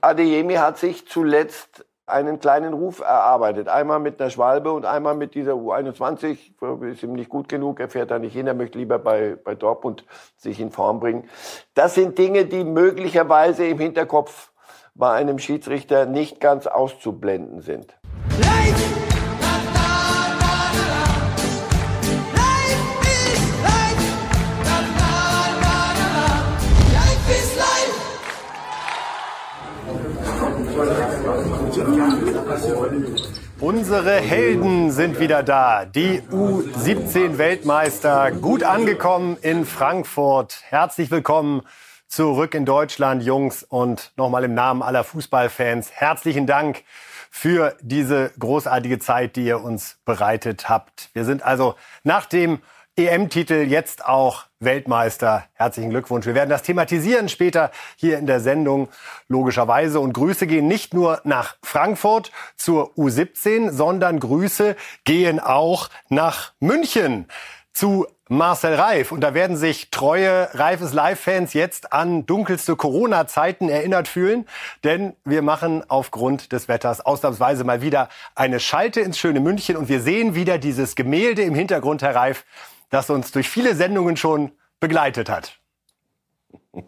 Adeyemi hat sich zuletzt einen kleinen Ruf erarbeitet. Einmal mit einer Schwalbe und einmal mit dieser U21. Ist ihm nicht gut genug, er fährt da nicht hin, er möchte lieber bei, bei Dortmund sich in Form bringen. Das sind Dinge, die möglicherweise im Hinterkopf bei einem Schiedsrichter nicht ganz auszublenden sind. Life! Unsere Helden sind wieder da. Die U17-Weltmeister gut angekommen in Frankfurt. Herzlich willkommen zurück in Deutschland, Jungs. Und nochmal im Namen aller Fußballfans herzlichen Dank für diese großartige Zeit, die ihr uns bereitet habt. Wir sind also nach dem EM-Titel jetzt auch Weltmeister. Herzlichen Glückwunsch. Wir werden das thematisieren später hier in der Sendung logischerweise. Und Grüße gehen nicht nur nach Frankfurt zur U17, sondern Grüße gehen auch nach München zu Marcel Reif. Und da werden sich treue Reifes Live-Fans jetzt an dunkelste Corona-Zeiten erinnert fühlen. Denn wir machen aufgrund des Wetters ausnahmsweise mal wieder eine Schalte ins schöne München. Und wir sehen wieder dieses Gemälde im Hintergrund, Herr Reif, das uns durch viele Sendungen schon begleitet hat.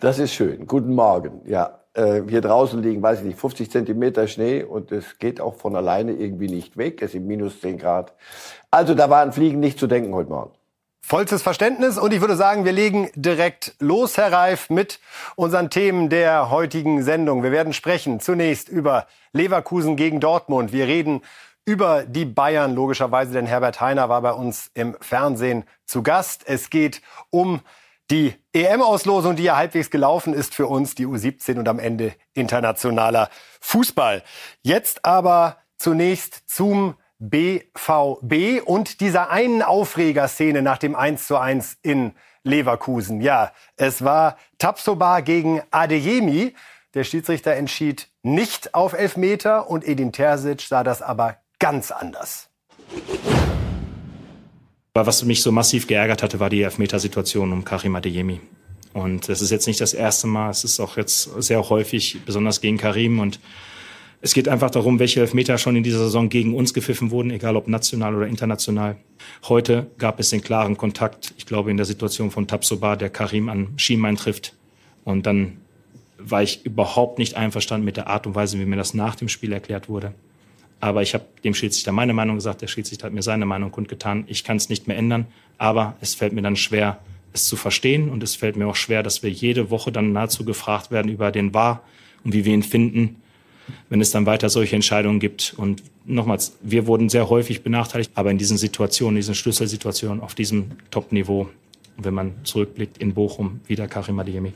Das ist schön. Guten Morgen. Ja, äh, hier draußen liegen, weiß ich nicht, 50 Zentimeter Schnee und es geht auch von alleine irgendwie nicht weg. Es sind minus 10 Grad. Also da war an Fliegen nicht zu denken heute Morgen. Vollstes Verständnis und ich würde sagen, wir legen direkt los, Herr Reif, mit unseren Themen der heutigen Sendung. Wir werden sprechen zunächst über Leverkusen gegen Dortmund. Wir reden über die Bayern, logischerweise, denn Herbert Heiner war bei uns im Fernsehen zu Gast. Es geht um die EM-Auslosung, die ja halbwegs gelaufen ist für uns, die U17 und am Ende internationaler Fußball. Jetzt aber zunächst zum BVB und dieser einen Aufregerszene nach dem 1 zu 1 in Leverkusen. Ja, es war Tapsoba gegen Adeyemi. Der Schiedsrichter entschied nicht auf Elfmeter und Edin Terzic sah das aber ganz anders. Was mich so massiv geärgert hatte, war die Elfmetersituation um Karim Adeyemi. Und das ist jetzt nicht das erste Mal, es ist auch jetzt sehr häufig, besonders gegen Karim. Und es geht einfach darum, welche Elfmeter schon in dieser Saison gegen uns gepfiffen wurden, egal ob national oder international. Heute gab es den klaren Kontakt, ich glaube in der Situation von Tapsoba, der Karim an Schienbein trifft. Und dann war ich überhaupt nicht einverstanden mit der Art und Weise, wie mir das nach dem Spiel erklärt wurde. Aber ich habe dem Schiedsrichter meine Meinung gesagt, der Schiedsrichter hat mir seine Meinung kundgetan. Ich kann es nicht mehr ändern, aber es fällt mir dann schwer, es zu verstehen und es fällt mir auch schwer, dass wir jede Woche dann nahezu gefragt werden über den War und wie wir ihn finden, wenn es dann weiter solche Entscheidungen gibt. Und nochmals, wir wurden sehr häufig benachteiligt, aber in diesen Situationen, diesen Schlüsselsituationen auf diesem Top-Niveau wenn man zurückblickt in Bochum, wieder Karim Adeyemi.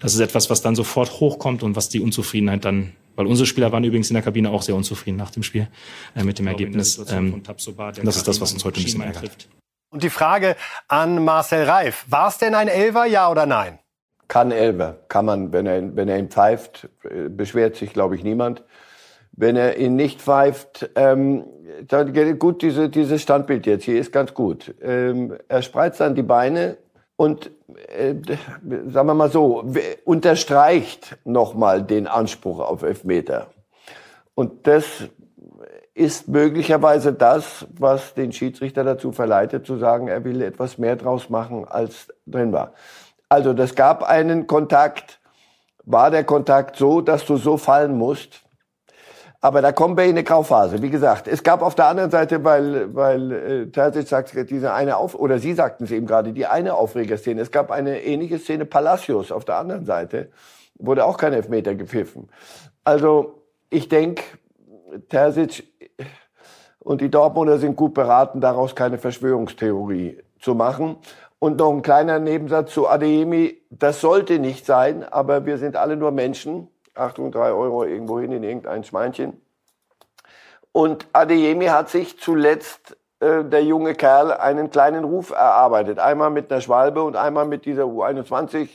Das ist etwas, was dann sofort hochkommt und was die Unzufriedenheit dann weil unsere Spieler waren übrigens in der Kabine auch sehr unzufrieden nach dem Spiel äh, mit dem Ergebnis. Ähm, das ist das, was uns heute ein bisschen ärgert. Und die Frage an Marcel Reif. War es denn ein Elver, ja oder nein? Kann Elver. Kann man, wenn er, wenn er ihn pfeift, äh, beschwert sich, glaube ich, niemand. Wenn er ihn nicht pfeift, ähm, dann gut, diese, dieses Standbild jetzt hier ist ganz gut. Ähm, er spreizt dann die Beine, und äh, sagen wir mal so, unterstreicht nochmal den Anspruch auf Elfmeter. Und das ist möglicherweise das, was den Schiedsrichter dazu verleitet, zu sagen, er will etwas mehr draus machen, als drin war. Also, das gab einen Kontakt. War der Kontakt so, dass du so fallen musst? Aber da kommen wir in eine Grauphase. Wie gesagt, es gab auf der anderen Seite, weil, weil äh, Terzic sagt, diese eine Auf oder Sie sagten es eben gerade, die eine Aufregerszene. Es gab eine ähnliche Szene Palacios auf der anderen Seite, wurde auch kein Elfmeter gepfiffen. Also ich denke, Terzic und die Dortmunder sind gut beraten, daraus keine Verschwörungstheorie zu machen. Und noch ein kleiner Nebensatz zu Adeyemi. Das sollte nicht sein, aber wir sind alle nur Menschen. Achtung, drei Euro irgendwo hin in irgendein Schweinchen. Und Adeyemi hat sich zuletzt, äh, der junge Kerl, einen kleinen Ruf erarbeitet. Einmal mit einer Schwalbe und einmal mit dieser U21.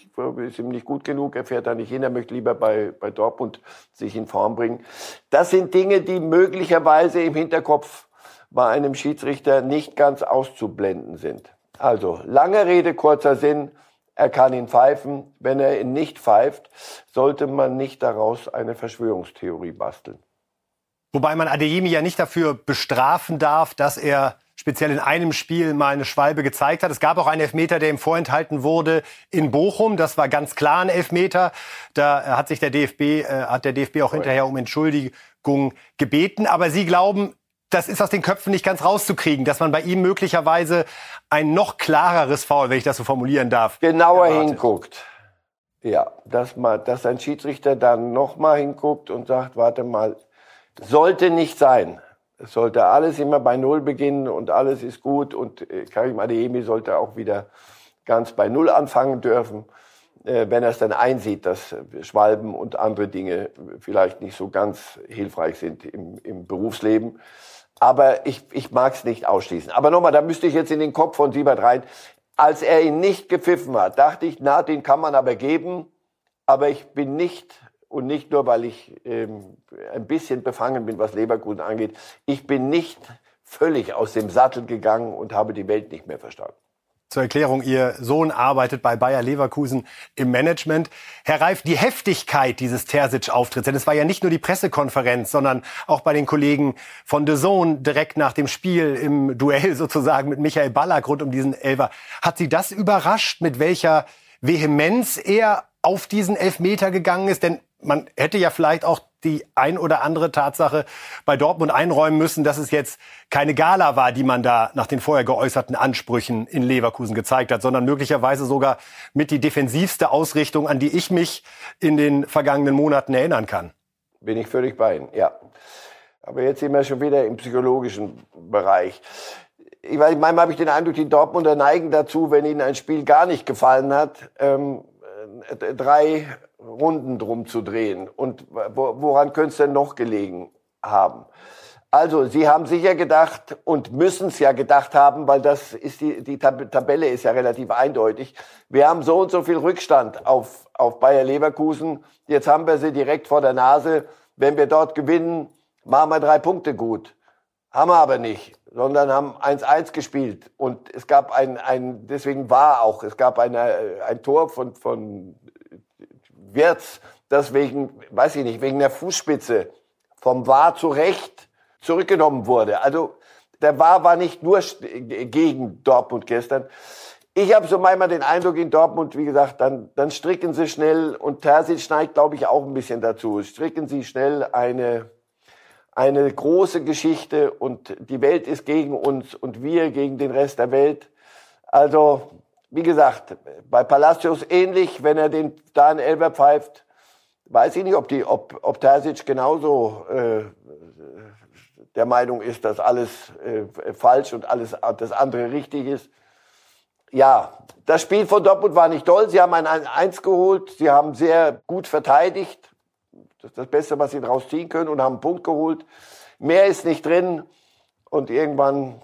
Ist ihm nicht gut genug, er fährt da nicht hin, er möchte lieber bei, bei Dortmund sich in Form bringen. Das sind Dinge, die möglicherweise im Hinterkopf bei einem Schiedsrichter nicht ganz auszublenden sind. Also, lange Rede, kurzer Sinn. Er kann ihn pfeifen. Wenn er ihn nicht pfeift, sollte man nicht daraus eine Verschwörungstheorie basteln. Wobei man Adeyemi ja nicht dafür bestrafen darf, dass er speziell in einem Spiel mal eine Schwalbe gezeigt hat. Es gab auch einen Elfmeter, der ihm vorenthalten wurde in Bochum. Das war ganz klar ein Elfmeter. Da hat sich der DFB, äh, hat der DFB auch hinterher um Entschuldigung gebeten. Aber Sie glauben, das ist aus den Köpfen nicht ganz rauszukriegen, dass man bei ihm möglicherweise ein noch klareres Foul, wenn ich das so formulieren darf, genauer erwartet. hinguckt. Ja, dass man, dass ein Schiedsrichter dann noch mal hinguckt und sagt, warte mal, sollte nicht sein. Es sollte alles immer bei Null beginnen und alles ist gut und äh, Karim Adeyemi sollte auch wieder ganz bei Null anfangen dürfen, äh, wenn er es dann einsieht, dass Schwalben und andere Dinge vielleicht nicht so ganz hilfreich sind im, im Berufsleben. Aber ich, ich mag es nicht ausschließen. Aber nochmal, da müsste ich jetzt in den Kopf von Siebert rein. Als er ihn nicht gepfiffen hat, dachte ich, na, den kann man aber geben. Aber ich bin nicht und nicht nur, weil ich ähm, ein bisschen befangen bin, was Leberkusen angeht. Ich bin nicht völlig aus dem Sattel gegangen und habe die Welt nicht mehr verstanden. Zur Erklärung, Ihr Sohn arbeitet bei Bayer Leverkusen im Management. Herr Reif, die Heftigkeit dieses Terzic-Auftritts, denn es war ja nicht nur die Pressekonferenz, sondern auch bei den Kollegen von The Zone direkt nach dem Spiel im Duell sozusagen mit Michael Ballack rund um diesen Elfer. Hat Sie das überrascht, mit welcher Vehemenz er auf diesen Elfmeter gegangen ist? Denn man hätte ja vielleicht auch die ein oder andere Tatsache bei Dortmund einräumen müssen, dass es jetzt keine Gala war, die man da nach den vorher geäußerten Ansprüchen in Leverkusen gezeigt hat, sondern möglicherweise sogar mit die defensivste Ausrichtung, an die ich mich in den vergangenen Monaten erinnern kann. Bin ich völlig bei Ihnen, ja. Aber jetzt sind wir schon wieder im psychologischen Bereich. Ich weiß, manchmal habe ich den Eindruck, die Dortmunder neigen dazu, wenn ihnen ein Spiel gar nicht gefallen hat, ähm, äh, drei Runden drum zu drehen. Und woran könnte es denn noch gelegen haben? Also, Sie haben sicher gedacht und müssen es ja gedacht haben, weil das ist die, die Tabelle ist ja relativ eindeutig. Wir haben so und so viel Rückstand auf, auf Bayer Leverkusen. Jetzt haben wir sie direkt vor der Nase. Wenn wir dort gewinnen, machen wir drei Punkte gut. Haben wir aber nicht, sondern haben 1-1 gespielt. Und es gab ein, ein, deswegen war auch, es gab eine, ein Tor von, von Wirtz, das wegen, weiß ich nicht, wegen der Fußspitze vom War zu Recht zurückgenommen wurde. Also der War war nicht nur gegen Dortmund gestern. Ich habe so manchmal den Eindruck in Dortmund, wie gesagt, dann, dann stricken sie schnell und Terzic schneit, glaube ich, auch ein bisschen dazu. Stricken sie schnell eine, eine große Geschichte und die Welt ist gegen uns und wir gegen den Rest der Welt. Also wie gesagt, bei Palacios ähnlich, wenn er den da in Elber pfeift, weiß ich nicht, ob, die, ob, ob Terzic genauso äh, der Meinung ist, dass alles äh, falsch und alles das andere richtig ist. Ja, das Spiel von Dortmund war nicht toll. Sie haben ein 1 geholt. Sie haben sehr gut verteidigt. Das ist das Beste, was sie daraus ziehen können und haben einen Punkt geholt. Mehr ist nicht drin. Und irgendwann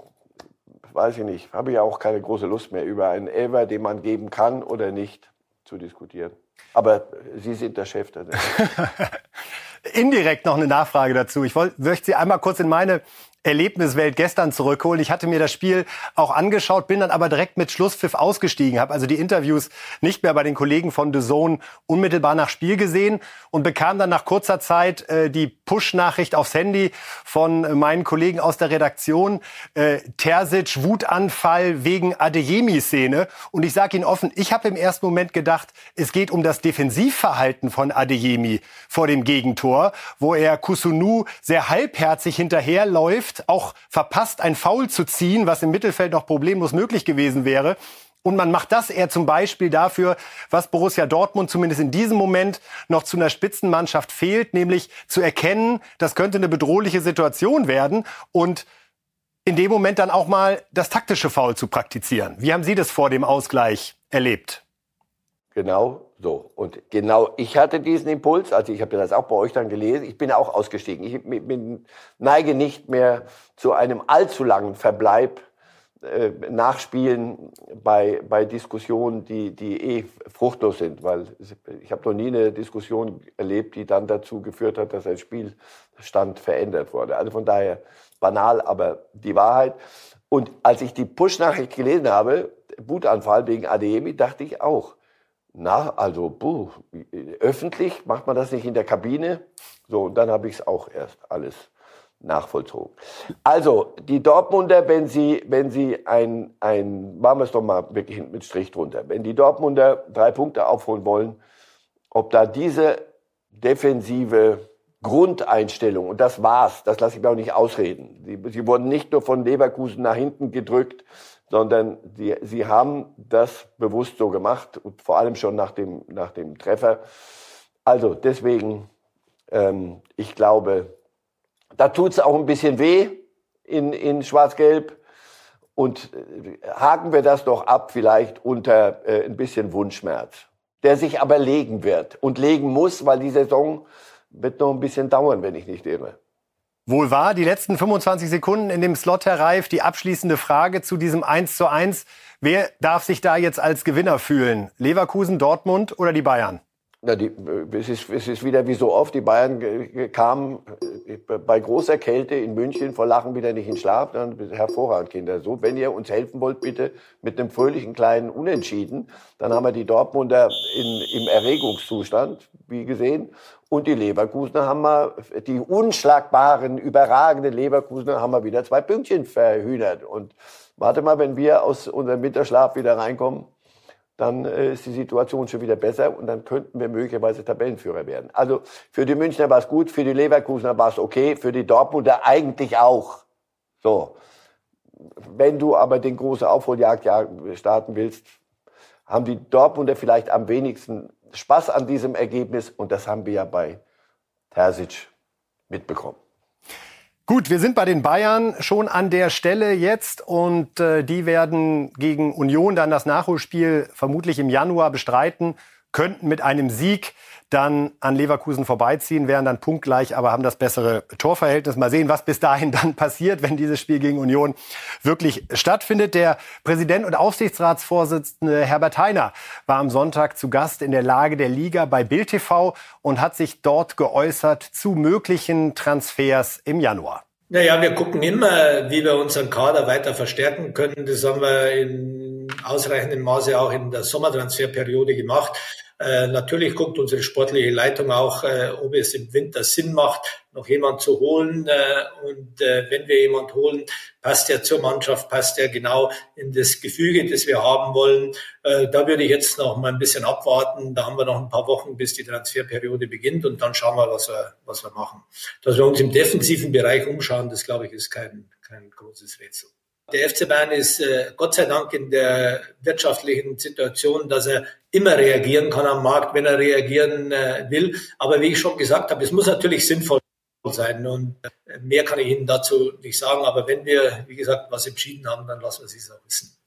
weiß ich nicht, habe ich auch keine große Lust mehr, über einen Elfer, den man geben kann oder nicht, zu diskutieren. Aber Sie sind der Chef. Da. Indirekt noch eine Nachfrage dazu. Ich möchte Sie einmal kurz in meine Erlebniswelt gestern zurückholen. Ich hatte mir das Spiel auch angeschaut, bin dann aber direkt mit Schlusspfiff ausgestiegen, habe also die Interviews nicht mehr bei den Kollegen von The Zone unmittelbar nach Spiel gesehen und bekam dann nach kurzer Zeit äh, die Push-Nachricht aufs Handy von meinen Kollegen aus der Redaktion, äh, Terzic Wutanfall wegen Adeyemi-Szene. Und ich sage Ihnen offen, ich habe im ersten Moment gedacht, es geht um das Defensivverhalten von Adeyemi vor dem Gegentor, wo er Kusunu sehr halbherzig hinterherläuft trifft, auch verpasst, ein Foul zu ziehen, was im Mittelfeld noch problemlos möglich gewesen wäre. Und man macht das eher zum Beispiel dafür, was Borussia Dortmund zumindest in diesem Moment noch zu einer Spitzenmannschaft fehlt, nämlich zu erkennen, das könnte eine bedrohliche Situation werden und in dem Moment dann auch mal das taktische Foul zu praktizieren. Wie haben Sie das vor dem Ausgleich erlebt? Genau so. Und genau, ich hatte diesen Impuls, also ich habe das auch bei euch dann gelesen, ich bin auch ausgestiegen. Ich bin, neige nicht mehr zu einem allzu langen Verbleib äh, Nachspielen bei, bei Diskussionen, die, die eh fruchtlos sind, weil ich habe noch nie eine Diskussion erlebt, die dann dazu geführt hat, dass ein Spielstand verändert wurde. Also von daher banal, aber die Wahrheit. Und als ich die Push-Nachricht gelesen habe, Wutanfall wegen Adeyemi, dachte ich auch, Na, also, buh, öffentlich macht man das nicht in der Kabine. So, und dann habe ich es auch erst alles nachvollzogen. Also, die Dortmunder, wenn sie, wenn sie ein, ein, machen wir es doch mal wirklich mit Strich drunter, wenn die Dortmunder drei Punkte aufholen wollen, ob da diese defensive Grundeinstellung, und das war's, das lasse ich mir auch nicht ausreden. Sie, sie wurden nicht nur von Leverkusen nach hinten gedrückt, sondern sie, sie haben das bewusst so gemacht, vor allem schon nach dem, nach dem Treffer. Also deswegen, ähm, ich glaube, da tut's auch ein bisschen weh in, in Schwarz-Gelb. Und äh, haken wir das doch ab, vielleicht unter äh, ein bisschen Wunschschmerz, der sich aber legen wird und legen muss, weil die Saison wird noch ein bisschen dauern, wenn ich nicht irre. Wohl wahr, die letzten 25 Sekunden in dem Slot, Herr Reif, die abschließende Frage zu diesem 1 zu 1. Wer darf sich da jetzt als Gewinner fühlen? Leverkusen, Dortmund oder die Bayern? Na, die, es, ist, es ist wieder wie so oft, die Bayern kamen äh, bei großer Kälte in München vor Lachen wieder nicht in Schlaf. Dann hervorragend, Kinder. So, wenn ihr uns helfen wollt, bitte mit einem fröhlichen kleinen Unentschieden. Dann haben wir die Dortmunder in, im Erregungszustand, wie gesehen. Und die Leverkusener haben wir, die unschlagbaren, überragenden Leverkusener haben wir wieder zwei Pünktchen verhühnert. Und warte mal, wenn wir aus unserem Winterschlaf wieder reinkommen, dann äh, ist die Situation schon wieder besser und dann könnten wir möglicherweise Tabellenführer werden. Also für die Münchner war es gut, für die Leverkusener war es okay, für die Dortmunder eigentlich auch. So. Wenn du aber den großen Aufholjagd starten willst, haben die Dortmunder vielleicht am wenigsten Spaß an diesem Ergebnis und das haben wir ja bei Terzic mitbekommen. Gut, wir sind bei den Bayern schon an der Stelle jetzt und äh, die werden gegen Union dann das Nachholspiel vermutlich im Januar bestreiten, könnten mit einem Sieg dann an Leverkusen vorbeiziehen, wären dann punktgleich, aber haben das bessere Torverhältnis. Mal sehen, was bis dahin dann passiert, wenn dieses Spiel gegen Union wirklich stattfindet. Der Präsident und Aufsichtsratsvorsitzende Herbert Heiner war am Sonntag zu Gast in der Lage der Liga bei Bild TV und hat sich dort geäußert zu möglichen Transfers im Januar. Naja, wir gucken immer, wie wir unseren Kader weiter verstärken können. Das haben wir in ausreichendem Maße auch in der Sommertransferperiode gemacht. Äh, natürlich guckt unsere sportliche Leitung auch, äh, ob es im Winter Sinn macht, noch jemand zu holen. Äh, und äh, wenn wir jemand holen, passt er zur Mannschaft, passt er genau in das Gefüge, das wir haben wollen. Äh, da würde ich jetzt noch mal ein bisschen abwarten. Da haben wir noch ein paar Wochen, bis die Transferperiode beginnt und dann schauen wir, was wir, was wir machen. Dass wir uns im defensiven Bereich umschauen, das glaube ich, ist kein, kein großes Rätsel. Der FC Bayern ist äh, Gott sei Dank in der wirtschaftlichen Situation, dass er immer reagieren kann am Markt, wenn er reagieren äh, will. Aber wie ich schon gesagt habe, es muss natürlich sinnvoll sein und äh, mehr kann ich Ihnen dazu nicht sagen. Aber wenn wir, wie gesagt, was entschieden haben, dann lassen wir es auch wissen.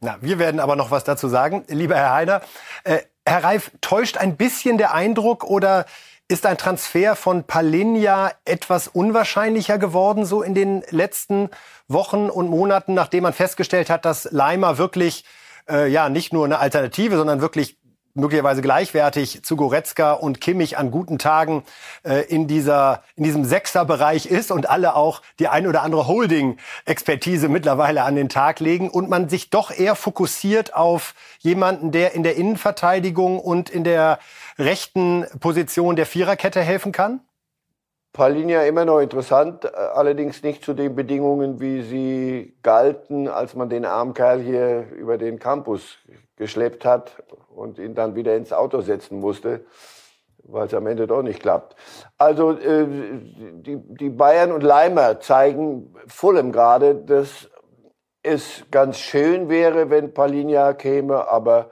Na, wir werden aber noch was dazu sagen, lieber Herr Heider. Äh, Herr Reif, täuscht ein bisschen der Eindruck oder ist ein Transfer von Palinja etwas unwahrscheinlicher geworden, so in den letzten Wochen und Monaten, nachdem man festgestellt hat, dass Leimer wirklich äh, ja nicht nur eine Alternative, sondern wirklich möglicherweise gleichwertig zu Goretzka und Kimmich an guten Tagen äh, in dieser in diesem Sechserbereich ist und alle auch die ein oder andere Holding-Expertise mittlerweile an den Tag legen und man sich doch eher fokussiert auf jemanden, der in der Innenverteidigung und in der rechten Position der Viererkette helfen kann? Paulinia immer noch interessant, äh, allerdings nicht zu den Bedingungen, wie sie galten, als man den armen Kerl hier über den Campus geschleppt hat und ihn dann wieder ins Auto setzen musste, weil es am Ende doch nicht klappt. Also äh, die, die Bayern und Leimer zeigen Fulham gerade, dass es ganz schön wäre, wenn Paulinia käme, aber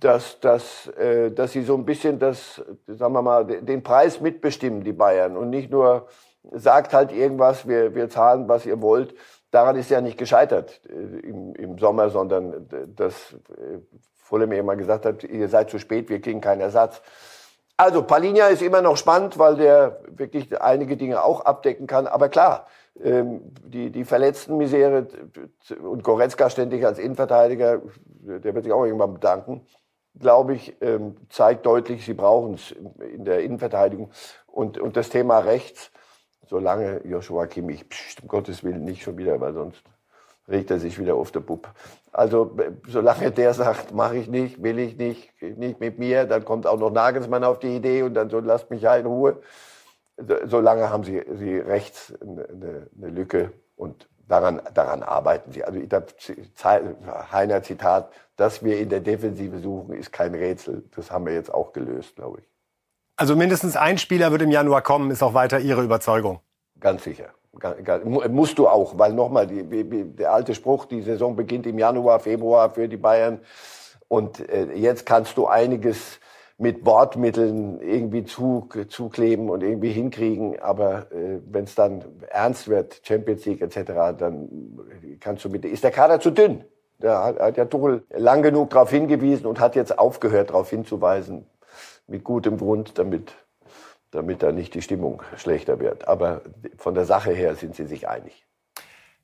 dass, dass, äh, dass sie so ein bisschen das, sagen wir mal, den Preis mitbestimmen, die Bayern, und nicht nur sagt halt irgendwas, wir, wir zahlen, was ihr wollt. Daran ist ja nicht gescheitert äh, im, im Sommer, sondern dass äh, Fulham mir mal gesagt hat, ihr seid zu spät, wir kriegen keinen Ersatz. Also Palinja ist immer noch spannend, weil der wirklich einige Dinge auch abdecken kann. Aber klar, ähm, die, die Verletzten-Misere und Goretzka ständig als Innenverteidiger, der wird sich auch irgendwann bedanken glaube ich, ähm, zeigt deutlich, sie brauchen es in der Innenverteidigung. Und, und das Thema rechts, solange Joshua Kimmich, pst, um Gottes Willen nicht schon wieder, weil sonst regt er sich wieder auf der Bub. Also solange der sagt, mache ich nicht, will ich nicht, nicht mit mir, dann kommt auch noch Nagelsmann auf die Idee und dann so, lasst mich ja in Ruhe. Solange haben sie, sie rechts eine, eine Lücke und daran, daran arbeiten sie. Also Heiner Zitat, dass wir in der Defensive suchen, ist kein Rätsel. Das haben wir jetzt auch gelöst, glaube ich. Also mindestens ein Spieler wird im Januar kommen, ist auch weiter Ihre Überzeugung. Ganz sicher. Musst du auch, weil nochmal, der alte Spruch, die Saison beginnt im Januar, Februar für die Bayern. Und äh, jetzt kannst du einiges mit Bordmitteln irgendwie zu, zukleben und irgendwie hinkriegen. Aber äh, wenn es dann ernst wird, Champions League etc., dann kannst du mit, ist der Kader zu dünn. Da hat, hat ja Tuchel lang genug darauf hingewiesen und hat jetzt aufgehört, darauf hinzuweisen, mit gutem Grund, damit damit da nicht die Stimmung schlechter wird. Aber von der Sache her sind sie sich einig.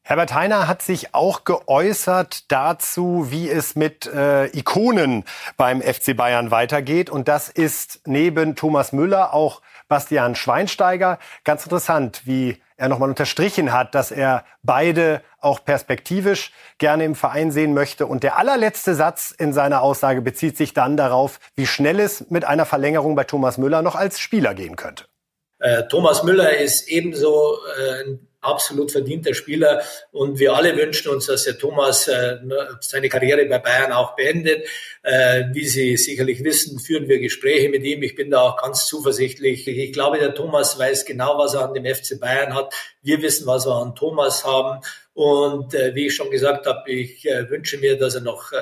Herbert Heiner hat sich auch geäußert dazu, wie es mit äh, Ikonen beim FC Bayern weitergeht. Und das ist neben Thomas Müller auch Bastian Schweinsteiger. Ganz interessant, wie er nochmal unterstrichen hat, dass er beide auch perspektivisch gerne im Verein sehen möchte. Und der allerletzte Satz in seiner Aussage bezieht sich dann darauf, wie schnell es mit einer Verlängerung bei Thomas Müller noch als Spieler gehen könnte. Äh, Thomas Müller ist ebenso äh, absolut verdienter Spieler und wir alle wünschen uns, dass der Thomas äh, seine Karriere bei Bayern auch beendet. Äh, wie Sie sicherlich wissen, führen wir Gespräche mit ihm. Ich bin da auch ganz zuversichtlich. Ich glaube, der Thomas weiß genau, was er an dem FC Bayern hat. Wir wissen, was wir an Thomas haben. Und äh, wie ich schon gesagt habe, ich äh, wünsche mir, dass er noch äh,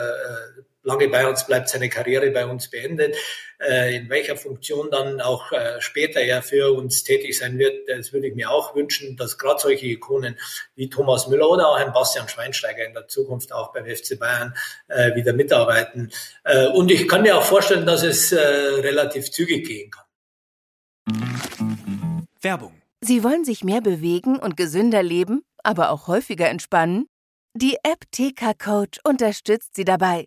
lange bei uns bleibt, seine Karriere bei uns beendet. Äh, in welcher Funktion dann auch äh, später er für uns tätig sein wird, das würde ich mir auch wünschen, dass gerade solche Ikonen wie Thomas Müller oder auch ein Bastian Schweinsteiger in der Zukunft auch beim FC Bayern äh, wieder mitarbeiten. Äh, und ich kann mir auch vorstellen, dass es äh, relativ zügig gehen kann. Werbung. Sie wollen sich mehr bewegen und gesünder leben, aber auch häufiger entspannen? Die App TK Coach unterstützt Sie dabei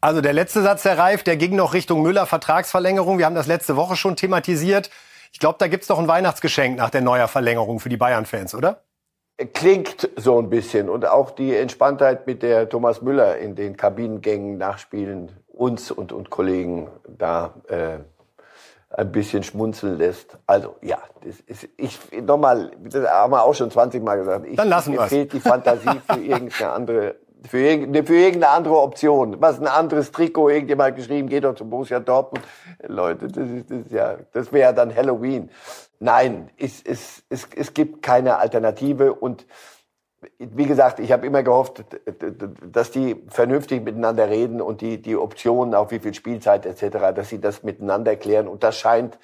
Also der letzte Satz, Herr Reif, der ging noch Richtung Müller Vertragsverlängerung. Wir haben das letzte Woche schon thematisiert. Ich glaube, da gibt es doch ein Weihnachtsgeschenk nach der neuer Verlängerung für die Bayern-Fans, oder? Klingt so ein bisschen. Und auch die Entspanntheit, mit der Thomas Müller in den Kabinengängen nachspielen, uns und, und Kollegen da äh, ein bisschen schmunzeln lässt. Also ja, das ist, ich nochmal, das haben wir auch schon 20 Mal gesagt. Ich, Dann lassen wir Mir fehlt die Fantasie für irgendeine andere für, für irgendeine andere Option. Was ein anderes Trikot, irgendjemand geschrieben, geht doch zu Borussia Dortmund. Leute, das ist, das ist ja, das wäre dann Halloween. Nein, es, es, es, es gibt keine Alternative und wie gesagt, ich habe immer gehofft, dass die vernünftig miteinander reden und die, die Optionen, auch wie viel Spielzeit etc., dass sie das miteinander klären. Und das scheint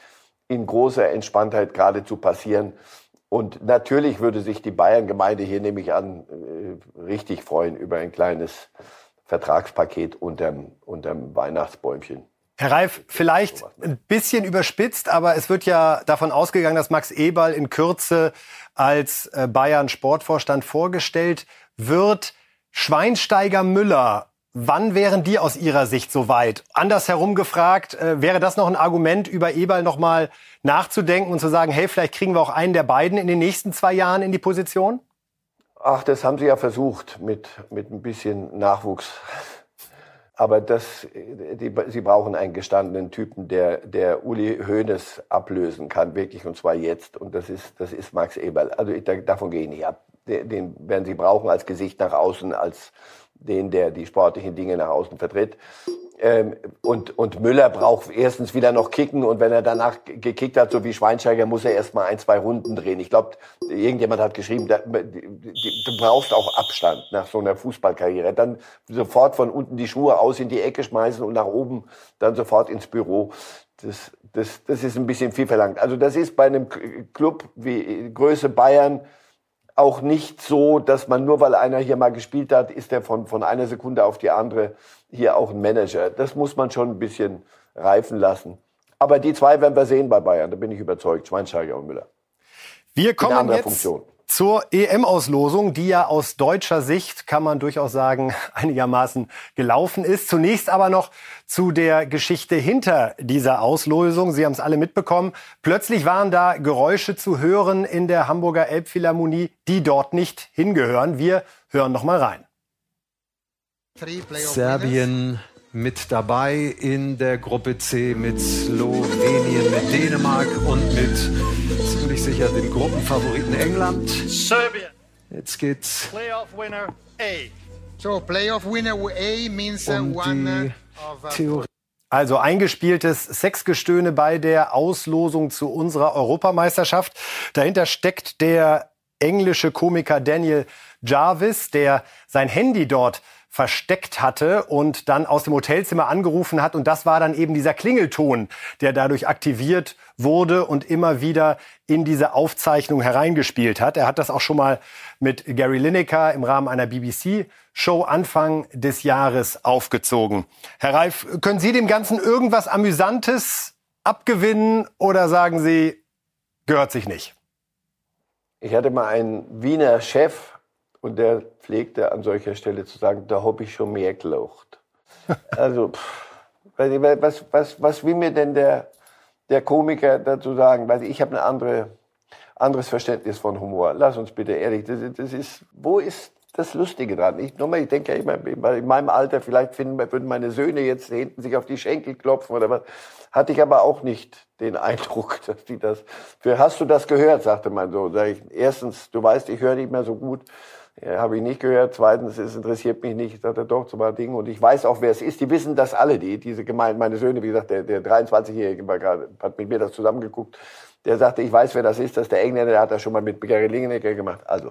in großer Entspanntheit gerade zu passieren. Und natürlich würde sich die Bayern-Gemeinde hier, nehme ich an, äh, richtig freuen über ein kleines Vertragspaket unterm, unterm Weihnachtsbäumchen. Herr Reif, vielleicht ein bisschen überspitzt, aber es wird ja davon ausgegangen, dass Max Eberl in Kürze als äh, Bayern Sportvorstand vorgestellt wird. Schweinsteiger Müller Wann wären die aus Ihrer Sicht soweit? Andersherum gefragt, äh, wäre das noch ein Argument, über Eberl nochmal nachzudenken und zu sagen, hey, vielleicht kriegen wir auch einen der beiden in den nächsten zwei Jahren in die Position? Ach, das haben sie ja versucht mit, mit ein bisschen Nachwuchs. Aber das, die, sie brauchen einen gestandenen Typen, der, der Uli Hoeneß ablösen kann, wirklich, und zwar jetzt. Und das ist, das ist Max Eberl. Also ich, davon gehe ich nicht ab. Den werden sie brauchen als Gesicht nach außen, als, den, der die sportlichen Dinge nach außen vertritt. Ähm, und, und Müller braucht erstens wieder noch kicken und wenn er danach gekickt hat, so wie Schweinsteiger, muss er erst mal ein, zwei Runden drehen. Ich glaube, irgendjemand hat geschrieben, da, du brauchst auch Abstand nach so einer Fußballkarriere. Dann sofort von unten die Schuhe aus in die Ecke schmeißen und nach oben dann sofort ins Büro. Das, das, das ist ein bisschen viel verlangt. Also das ist bei einem Club wie Größe Bayern auch nicht so, dass man nur weil einer hier mal gespielt hat, ist er von, von einer Sekunde auf die andere hier auch ein Manager. Das muss man schon ein bisschen reifen lassen. Aber die zwei werden wir sehen bei Bayern, da bin ich überzeugt, Schweinsteiger und Müller. Wir kommen jetzt Funktion. Zur EM-Auslosung, die ja aus deutscher Sicht, kann man durchaus sagen, einigermaßen gelaufen ist. Zunächst aber noch zu der Geschichte hinter dieser Auslosung. Sie haben es alle mitbekommen. Plötzlich waren da Geräusche zu hören in der Hamburger Elbphilharmonie, die dort nicht hingehören. Wir hören noch mal rein. Serbien mit dabei in der Gruppe C mit Slowenien, mit Dänemark und mit ziemlich sicher den Gruppenfavoriten England. Serbien. Jetzt geht's. Playoff winner A. So Playoff winner A means um one uh, uh, Theorie. Also eingespieltes Sexgestöhne bei der Auslosung zu unserer Europameisterschaft. Dahinter steckt der englische Komiker Daniel Jarvis, der sein Handy dort versteckt hatte und dann aus dem Hotelzimmer angerufen hat. Und das war dann eben dieser Klingelton, der dadurch aktiviert wurde und immer wieder in diese Aufzeichnung hereingespielt hat. Er hat das auch schon mal mit Gary Lineker im Rahmen einer BBC-Show Anfang des Jahres aufgezogen. Herr Reif, können Sie dem Ganzen irgendwas Amüsantes abgewinnen oder sagen Sie, gehört sich nicht? Ich hatte mal einen Wiener Chef, und der pflegte an solcher Stelle zu sagen, da habe ich schon mehr gelacht. Also, pff, was, was, was will mir denn der, der Komiker dazu sagen? Weil ich habe ein andere, anderes Verständnis von Humor. Lass uns bitte ehrlich, das, das ist, wo ist das Lustige dran? Ich, nochmal, ich denke ja immer, in meinem Alter, vielleicht finden, würden meine Söhne jetzt hinten sich auf die Schenkel klopfen oder was. Hatte ich aber auch nicht den Eindruck, dass die das, für, hast du das gehört, sagte mein Sohn. Sag ich, erstens, du weißt, ich höre nicht mehr so gut. Ja, Habe ich nicht gehört. Zweitens, es interessiert mich nicht. Ich dachte, doch, so ein Ding. Und ich weiß auch, wer es ist. Die wissen das alle, die, diese Gemeinden. Meine Söhne, wie gesagt, der, der 23-Jährige war gerade, hat mit mir das zusammengeguckt. Der sagte, ich weiß, wer das ist. Das ist der Engländer, der hat das schon mal mit Gary Lineker gemacht. Also,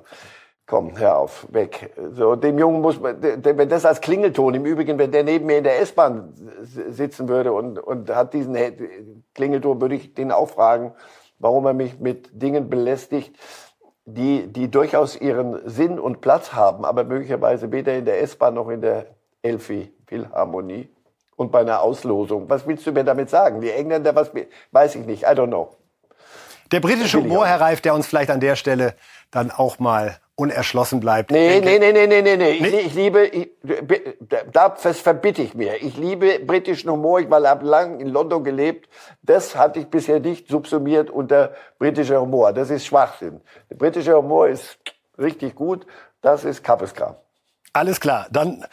komm, hör auf, weg. So, dem Jungen muss man, wenn das als Klingelton, im Übrigen, wenn der neben mir in der S-Bahn sitzen würde und, und hat diesen Klingelton, würde ich den auch fragen, warum er mich mit Dingen belästigt, die, die durchaus ihren Sinn und Platz haben, aber möglicherweise weder in der S-Bahn noch in der Elfi-Philharmonie und bei einer Auslosung. Was willst du mir damit sagen? Die Engländer, was weiß ich nicht, I don't know. Der britische Humor, Herr Reif, der uns vielleicht an der Stelle dann auch mal unerschlossen bleibt. Nee, nee, nee, nee, nee, nee, nee. Ich, ich liebe, ich, das verbitte ich mir. Ich liebe britischen Humor. Ich war lang in London gelebt. Das hatte ich bisher nicht subsumiert unter britischer Humor. Das ist Schwachsinn. Der britische Humor ist richtig gut. Das ist Kappeskram. Alles klar, dann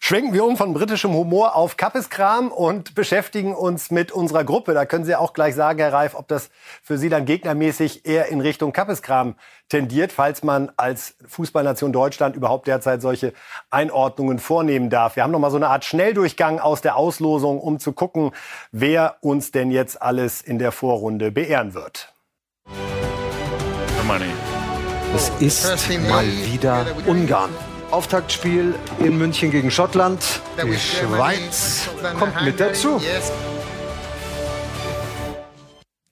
schwenken wir um von britischem Humor auf Kappeskram und beschäftigen uns mit unserer Gruppe. Da können Sie auch gleich sagen, Herr Reif, ob das für Sie dann gegnermäßig eher in Richtung Kappeskram tendiert, falls man als Fußballnation Deutschland überhaupt derzeit solche Einordnungen vornehmen darf. Wir haben noch mal so eine Art Schnelldurchgang aus der Auslosung, um zu gucken, wer uns denn jetzt alles in der Vorrunde beehren wird. Es ist mal wieder Ungarn. Auftaktspiel in München gegen Schottland. Die Schweiz kommt mit dazu.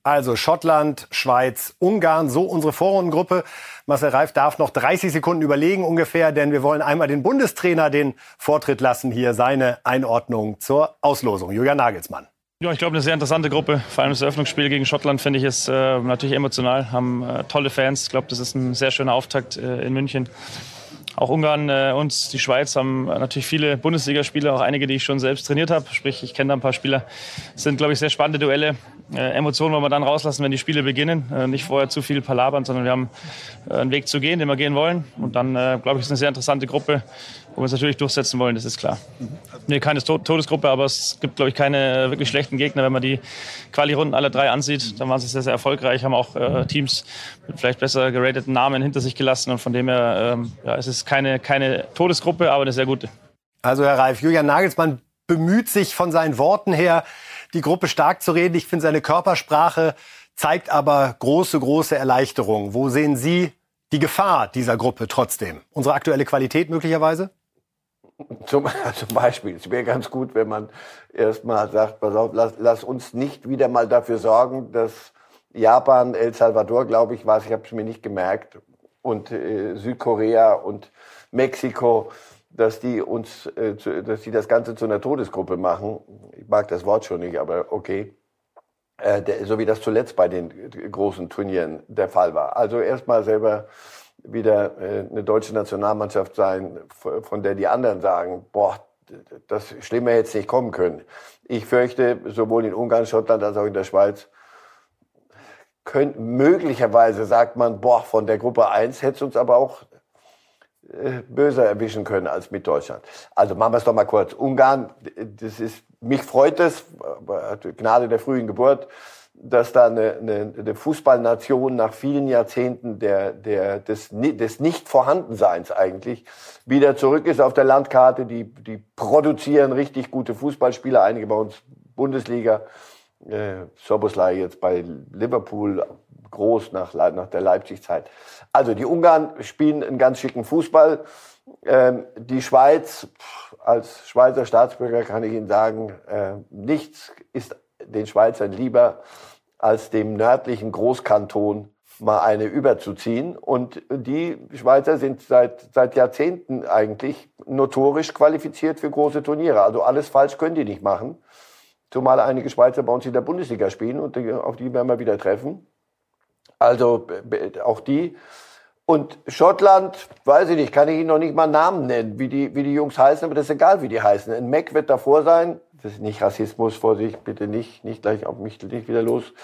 Also Schottland, Schweiz, Ungarn, so unsere Vorrundengruppe. Marcel Reif darf noch 30 Sekunden überlegen ungefähr, denn wir wollen einmal den Bundestrainer den Vortritt lassen, hier seine Einordnung zur Auslosung. Julian Nagelsmann. Ja, ich glaube, eine sehr interessante Gruppe. Vor allem das Eröffnungsspiel gegen Schottland finde ich ist äh, natürlich emotional. Haben äh, tolle Fans. Ich glaube, das ist ein sehr schöner Auftakt äh, in München auch Ungarn äh, und die Schweiz haben natürlich viele Bundesligaspieler, auch einige, die ich schon selbst trainiert habe. Sprich, ich kenne da ein paar Spieler. Das sind, glaube ich, sehr spannende Duelle. Äh, Emotionen wollen wir dann rauslassen, wenn die Spiele beginnen. Äh, nicht vorher zu viel palabern, sondern wir haben äh, einen Weg zu gehen, den wir gehen wollen. Und dann, äh, glaube ich, ist eine sehr interessante Gruppe, wo wir uns natürlich durchsetzen wollen, das ist klar. Nee, keine Todesgruppe, aber es gibt, glaube ich, keine wirklich schlechten Gegner. Wenn man die Quali-Runden alle drei ansieht, dann waren sie sehr, sehr erfolgreich, haben auch äh, Teams mit vielleicht besser gerateten Namen hinter sich gelassen. Und von dem her ähm, ja, es ist keine, keine Todesgruppe, aber eine sehr gute. Also Herr Reif, Julian Nagelsmann bemüht sich von seinen Worten her, die Gruppe stark zu reden. Ich finde, seine Körpersprache zeigt aber große, große Erleichterung. Wo sehen Sie die Gefahr dieser Gruppe trotzdem? Unsere aktuelle Qualität möglicherweise? Zum, zum Beispiel. Es wäre ganz gut, wenn man erstmal sagt, pass auf, lass, lass uns nicht wieder mal dafür sorgen, dass Japan, El Salvador, glaube ich, war es, ich habe es mir nicht gemerkt, und äh, Südkorea und Mexiko, dass die uns, äh, zu, dass die das Ganze zu einer Todesgruppe machen. Ich mag das Wort schon nicht, aber okay. Äh, der, so wie das zuletzt bei den großen Turnieren der Fall war. Also erstmal selber wieder äh, eine deutsche Nationalmannschaft sein, von der die anderen sagen, boah, das Schlimme hätte jetzt nicht kommen können. Ich fürchte, sowohl in Ungarn, Schottland als auch in der Schweiz, könnt, möglicherweise sagt man, boah, von der Gruppe 1 hätte es uns aber auch äh, böser erwischen können als mit Deutschland. Also machen wir es doch mal kurz. Ungarn, das ist, mich freut es, Gnade der frühen Geburt, dass da eine, eine, eine Fußballnation nach vielen Jahrzehnten der, der, des, des Nicht-Vorhandenseins eigentlich wieder zurück ist auf der Landkarte. Die, die produzieren richtig gute Fußballspieler, einige bei uns Bundesliga. Äh, Soboslai jetzt bei Liverpool, groß nach, nach der Leipzig-Zeit. Also die Ungarn spielen einen ganz schicken Fußball. Ähm, die Schweiz, als Schweizer Staatsbürger kann ich Ihnen sagen, äh, nichts ist den Schweizern lieber, als dem nördlichen Großkanton mal eine überzuziehen. Und die Schweizer sind seit, seit Jahrzehnten eigentlich notorisch qualifiziert für große Turniere. Also alles falsch können die nicht machen. Zumal einige Schweizer bei uns in der Bundesliga spielen und auf die werden wir wieder treffen. Also auch die. Und Schottland, weiß ich nicht, kann ich Ihnen noch nicht mal Namen nennen, wie die, wie die Jungs heißen, aber das ist egal, wie die heißen. Ein Mac wird davor sein. Das ist nicht Rassismus, Vorsicht, bitte nicht, nicht gleich auf mich nicht wieder los.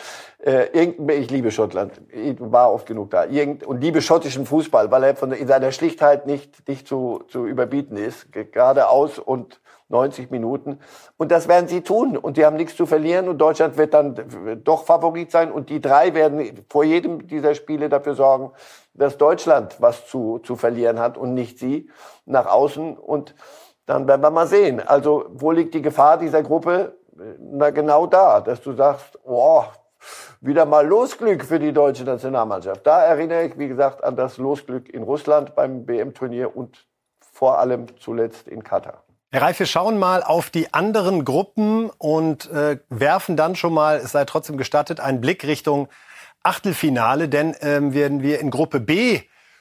Äh, ich liebe Schottland, ich war oft genug da. Irgend, und liebe schottischen Fußball, weil er von, in seiner Schlichtheit nicht, nicht zu, zu überbieten ist. Geradeaus und 90 Minuten. Und das werden sie tun. Und sie haben nichts zu verlieren. Und Deutschland wird dann doch Favorit sein. Und die drei werden vor jedem dieser Spiele dafür sorgen, dass Deutschland was zu, zu verlieren hat und nicht sie nach außen. Und dann werden wir mal sehen. Also, wo liegt die Gefahr dieser Gruppe? Na, genau da, dass du sagst, oh, wieder mal Losglück für die deutsche Nationalmannschaft. Da erinnere ich, wie gesagt, an das Losglück in Russland beim BM-Turnier und vor allem zuletzt in Katar. Herr Reif, wir schauen mal auf die anderen Gruppen und äh, werfen dann schon mal, es sei trotzdem gestattet, einen Blick Richtung Achtelfinale, denn ähm, werden wir in Gruppe B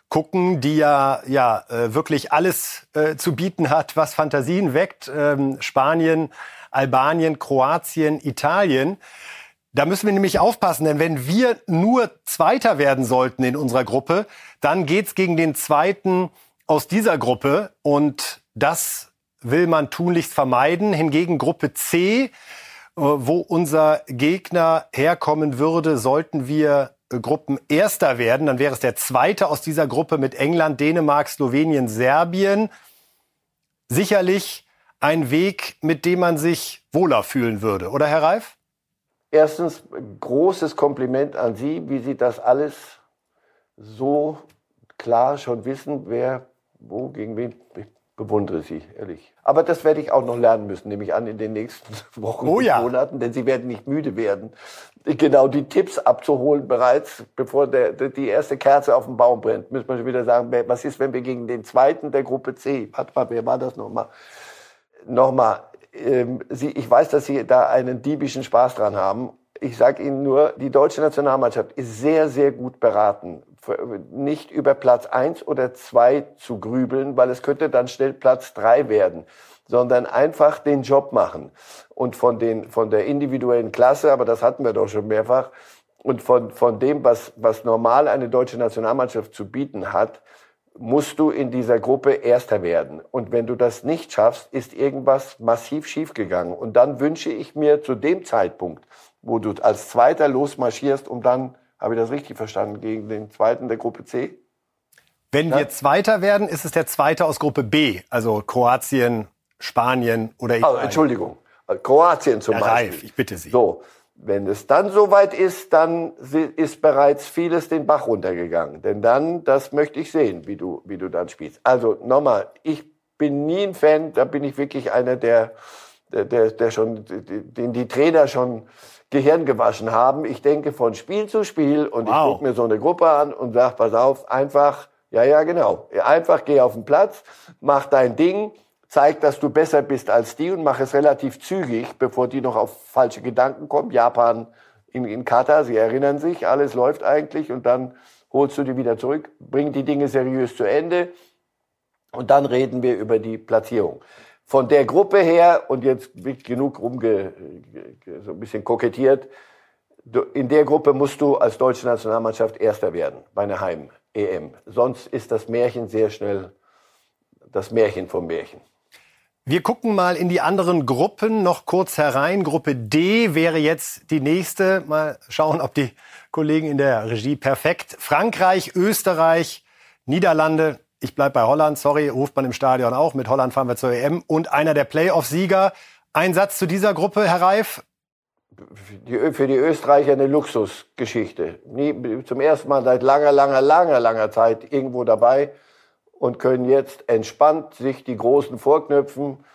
gucken, die ja, ja äh, wirklich alles äh, zu bieten hat, was Fantasien weckt. Ähm, Spanien, Albanien, Kroatien, Italien. Da müssen wir nämlich aufpassen, denn wenn wir nur Zweiter werden sollten in unserer Gruppe, dann geht's gegen den Zweiten aus dieser Gruppe und das will man tunlichst vermeiden. Hingegen Gruppe C, äh, wo unser Gegner herkommen würde, sollten wir äh, Gruppenerster werden. Dann wäre es der zweite aus dieser Gruppe mit England, Dänemark, Slowenien, Serbien. Sicherlich ein Weg, mit dem man sich wohler fühlen würde. Oder Herr Reif? Erstens großes Kompliment an Sie, wie Sie das alles so klar schon wissen, wer wo gegen wen bewundere sie, ehrlich. Aber das werde ich auch noch lernen müssen, nehme ich an, in den nächsten Wochen oh ja. und Monaten, denn sie werden nicht müde werden, genau die Tipps abzuholen bereits, bevor der, die erste Kerze auf dem Baum brennt. Müssen wir schon wieder sagen, was ist, wenn wir gegen den zweiten der Gruppe C, warte mal, wer war das nochmal? Nochmal, ähm, sie, ich weiß, dass Sie da einen diebischen Spaß dran haben. Ich sage Ihnen nur, die deutsche Nationalmannschaft ist sehr, sehr gut beraten, nicht über Platz eins oder zwei zu grübeln, weil es könnte dann schnell Platz drei werden, sondern einfach den Job machen. Und von, den, von der individuellen Klasse, aber das hatten wir doch schon mehrfach, und von, von dem, was, was normal eine deutsche Nationalmannschaft zu bieten hat, musst du in dieser Gruppe Erster werden. Und wenn du das nicht schaffst, ist irgendwas massiv schiefgegangen. Und dann wünsche ich mir zu dem Zeitpunkt, wo du als Zweiter losmarschierst, um dann habe ich das richtig verstanden? Gegen den zweiten der Gruppe C? Wenn ja? wir Zweiter werden, ist es der Zweite aus Gruppe B, also Kroatien, Spanien oder Italien. Also, Entschuldigung, Kroatien zum Herr Beispiel. Reif, ich bitte Sie. So, wenn es dann soweit ist, dann ist bereits vieles den Bach runtergegangen. Denn dann, das möchte ich sehen, wie du, wie du dann spielst. Also nochmal, ich bin nie ein Fan, da bin ich wirklich einer, der, der, der, der schon, den die Trainer schon Gehirn gewaschen haben. Ich denke von Spiel zu Spiel und wow. ich gucke mir so eine Gruppe an und sage, pass auf, einfach, ja, ja, genau, einfach geh auf den Platz, mach dein Ding, zeig, dass du besser bist als die und mach es relativ zügig, bevor die noch auf falsche Gedanken kommen. Japan in, in Katar, sie erinnern sich, alles läuft eigentlich und dann holst du die wieder zurück, bring die Dinge seriös zu Ende und dann reden wir über die Platzierung. Von der Gruppe her, und jetzt wird genug rumge, so ein bisschen kokettiert, in der Gruppe musst du als deutsche Nationalmannschaft Erster werden bei einer Heim-EM. Sonst ist das Märchen sehr schnell das Märchen vom Märchen. Wir gucken mal in die anderen Gruppen noch kurz herein. Gruppe D wäre jetzt die nächste. Mal schauen, ob die Kollegen in der Regie perfekt. Frankreich, Österreich, Niederlande. Ich bleibe bei Holland. Sorry, ruft man im Stadion auch. Mit Holland fahren wir zur EM. Und einer der Playoff-Sieger. Ein Satz zu dieser Gruppe, Herr Reif. für die Österreicher eine Luxusgeschichte. Zum ersten Mal seit langer, langer, langer, langer Zeit irgendwo dabei und können jetzt entspannt sich die Großen vorknüpfen.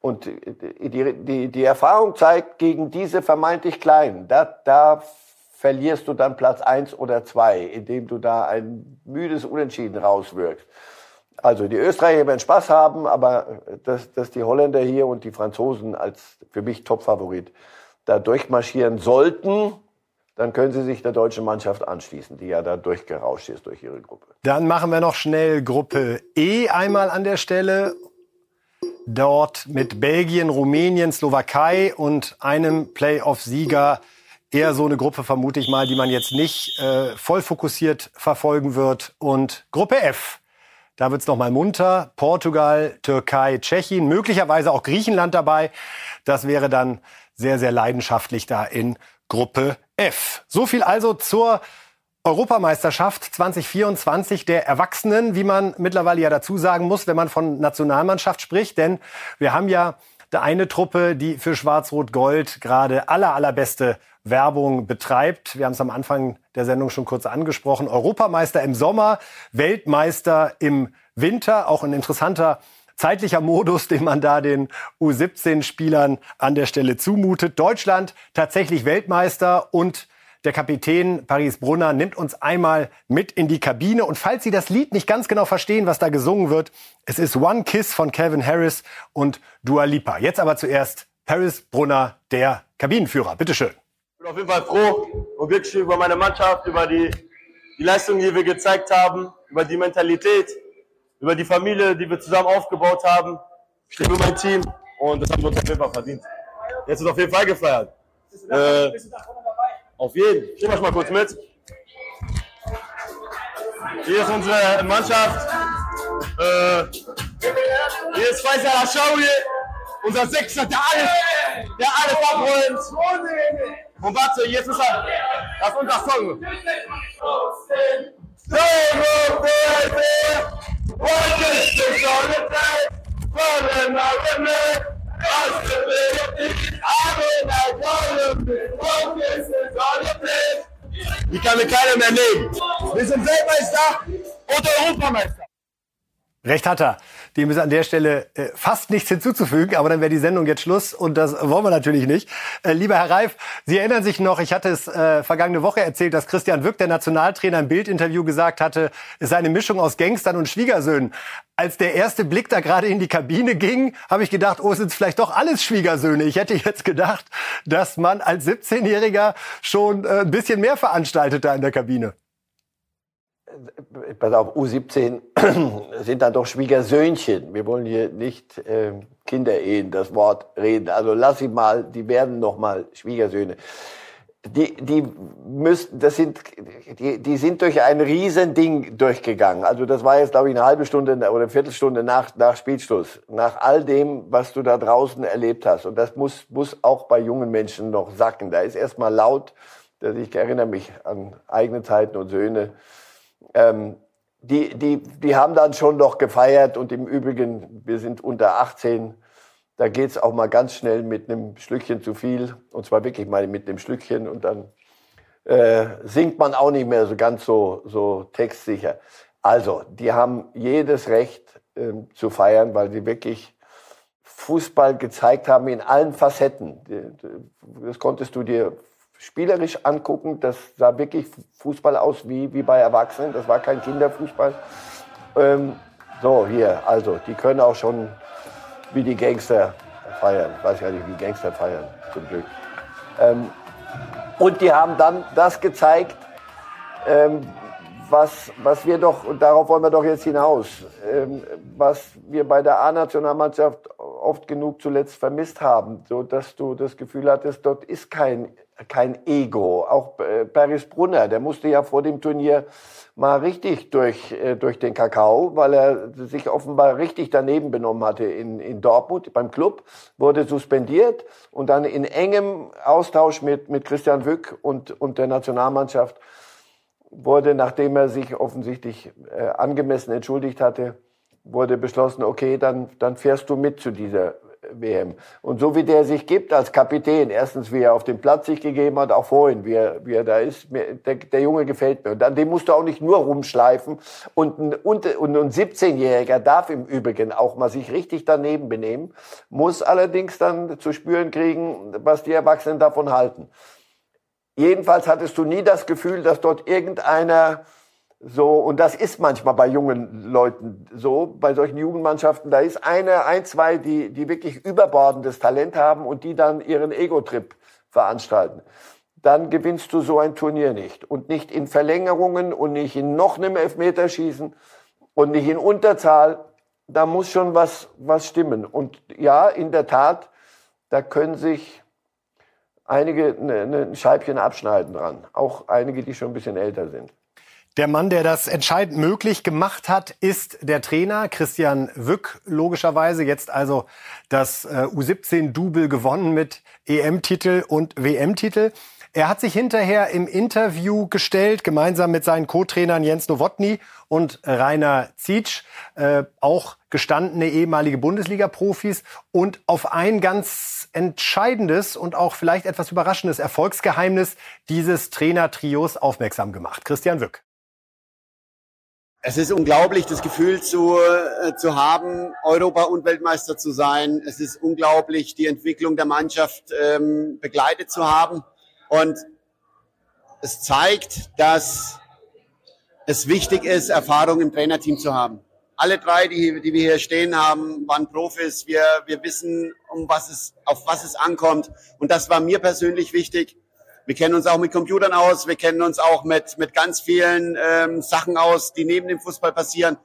Und die, die, die Erfahrung zeigt, gegen diese vermeintlich Kleinen, da, da verlierst du dann Platz eins oder zwei, indem du da ein müdes Unentschieden rauswirkst. Also die Österreicher werden Spaß haben, aber dass, dass die Holländer hier und die Franzosen als für mich Topfavorit da durchmarschieren sollten, dann können Sie sich der deutschen Mannschaft anschließen, die ja da durchgerauscht ist durch ihre Gruppe. Dann machen wir noch schnell Gruppe E einmal an der Stelle. Dort mit Belgien, Rumänien, Slowakei und einem Playoff-Sieger. Eher so eine Gruppe, vermute ich mal, die man jetzt nicht äh, voll fokussiert verfolgen wird. Und Gruppe F. Da wird's noch mal munter. Portugal, Türkei, Tschechien, möglicherweise auch Griechenland dabei. Das wäre dann sehr, sehr leidenschaftlich da in Gruppe F. So viel also zur Europameisterschaft 2024 der Erwachsenen, wie man mittlerweile ja dazu sagen muss, wenn man von Nationalmannschaft spricht. Denn wir haben ja eine Truppe, die für Schwarz-Rot-Gold gerade aller, allerbeste Werbung betreibt. Wir haben es am Anfang der Sendung schon kurz angesprochen. Europameister im Sommer, Weltmeister im Winter. Auch ein interessanter zeitlicher Modus, den man da den U17-Spielern an der Stelle zumutet. Deutschland tatsächlich Weltmeister und der Kapitän Paris Brunner nimmt uns einmal mit in die Kabine. Und falls Sie das Lied nicht ganz genau verstehen, was da gesungen wird, es ist One Kiss von Calvin Harris und Dua Lipa. Jetzt aber zuerst Paris Brunner, der Kabinenführer. Bitte schön. Ich bin auf jeden Fall froh und wirklich über meine Mannschaft, über die, die Leistung, die wir gezeigt haben, über die Mentalität, über die Familie, die wir zusammen aufgebaut haben. Ich stehe für mein Team und das haben wir uns auf jeden Fall verdient. Jetzt ist auf jeden Fall gefeiert. Äh, auf jeden. Ich nehme euch mal kurz mit. Hier ist unsere Mannschaft. Äh, hier ist Faisal Aschawi, unser Sechster, der alles, der alles abräumt. Und warte, jetzt ist er. Das ist unser Song. Die kann mir keiner mehr nehmen. Wir sind Weltmeister und Europameister. Recht hat er. Dem ist an der Stelle äh, fast nichts hinzuzufügen, aber dann wäre die Sendung jetzt Schluss und das wollen wir natürlich nicht. Äh, lieber Herr Reif, Sie erinnern sich noch, ich hatte es äh, vergangene Woche erzählt, dass Christian Wück, der Nationaltrainer, im Bildinterview gesagt hatte, es sei eine Mischung aus Gangstern und Schwiegersöhnen. Als der erste Blick da gerade in die Kabine ging, habe ich gedacht, oh, sind es vielleicht doch alles Schwiegersöhne. Ich hätte jetzt gedacht, dass man als 17-Jähriger schon äh, ein bisschen mehr veranstaltet da in der Kabine pass auf, U17 sind dann doch Schwiegersöhnchen. Wir wollen hier nicht äh, Kinderehen, das Wort reden. Also lass sie mal, die werden noch mal Schwiegersöhne. Die, die müssen, das sind, die, die sind durch ein Riesending durchgegangen. Also das war jetzt, glaube ich, eine halbe Stunde oder eine Viertelstunde nach, nach Spielschluss. Nach all dem, was du da draußen erlebt hast. Und das muss, muss auch bei jungen Menschen noch sacken. Da ist erstmal laut, dass ich erinnere mich an eigene Zeiten und Söhne ähm, die, die, die haben dann schon noch gefeiert und im Übrigen, wir sind unter 18, da geht's auch mal ganz schnell mit einem Schlückchen zu viel und zwar wirklich mal mit einem Schlückchen und dann äh, singt man auch nicht mehr so ganz so, so textsicher. Also, die haben jedes Recht äh, zu feiern, weil sie wirklich Fußball gezeigt haben in allen Facetten. Das konntest du dir spielerisch angucken. Das sah wirklich Fußball aus wie, wie bei Erwachsenen. Das war kein Kinderfußball. Ähm, so, hier, also, die können auch schon wie die Gangster feiern. Ich weiß ja nicht, wie Gangster feiern, zum Glück. Ähm, und die haben dann das gezeigt, ähm, was, was wir doch, und darauf wollen wir doch jetzt hinaus, ähm, was wir bei der A-Nationalmannschaft oft genug zuletzt vermisst haben, so dass du das Gefühl hattest, dort ist kein, kein Ego. Auch äh, Paris Brunner, der musste ja vor dem Turnier mal richtig durch, äh, durch den Kakao, weil er sich offenbar richtig daneben benommen hatte in, in Dortmund beim Club, wurde suspendiert und dann in engem Austausch mit, mit Christian Wück und, und der Nationalmannschaft wurde, nachdem er sich offensichtlich äh, angemessen entschuldigt hatte, wurde beschlossen, okay, dann, dann fährst du mit zu dieser WM. Und so wie der sich gibt als Kapitän, erstens wie er auf dem Platz sich gegeben hat, auch vorhin, wie er, wie er da ist, mir, der, der Junge gefällt mir. Und an dem musst du auch nicht nur rumschleifen. Und ein, und, und ein 17-Jähriger darf im Übrigen auch mal sich richtig daneben benehmen, muss allerdings dann zu spüren kriegen, was die Erwachsenen davon halten. Jedenfalls hattest du nie das Gefühl, dass dort irgendeiner so, und das ist manchmal bei jungen Leuten so, bei solchen Jugendmannschaften, da ist eine, ein, zwei, die, die wirklich überbordendes Talent haben und die dann ihren Ego-Trip veranstalten. Dann gewinnst du so ein Turnier nicht. Und nicht in Verlängerungen und nicht in noch einem Elfmeterschießen und nicht in Unterzahl. Da muss schon was, was stimmen. Und ja, in der Tat, da können sich einige ein Scheibchen abschneiden dran. Auch einige, die schon ein bisschen älter sind. Der Mann, der das entscheidend möglich gemacht hat, ist der Trainer Christian Wück, logischerweise. Jetzt also das äh, U17-Double gewonnen mit EM-Titel und WM-Titel. Er hat sich hinterher im Interview gestellt, gemeinsam mit seinen Co-Trainern Jens Nowotny und Rainer Zietsch, äh, auch gestandene ehemalige Bundesliga-Profis, und auf ein ganz entscheidendes und auch vielleicht etwas überraschendes Erfolgsgeheimnis dieses Trainertrios aufmerksam gemacht. Christian Wück. Es ist unglaublich, das Gefühl zu, äh, zu haben, Europa- und Weltmeister zu sein. Es ist unglaublich, die Entwicklung der Mannschaft ähm, begleitet zu haben. Und es zeigt, dass es wichtig ist, Erfahrung im Trainerteam zu haben. Alle drei, die, die wir hier stehen haben, waren Profis. Wir, wir wissen, um was es, auf was es ankommt. Und das war mir persönlich wichtig. Wir kennen uns auch mit Computern aus, wir kennen uns auch mit, mit ganz vielen ähm, Sachen aus, die neben dem Fußball passieren.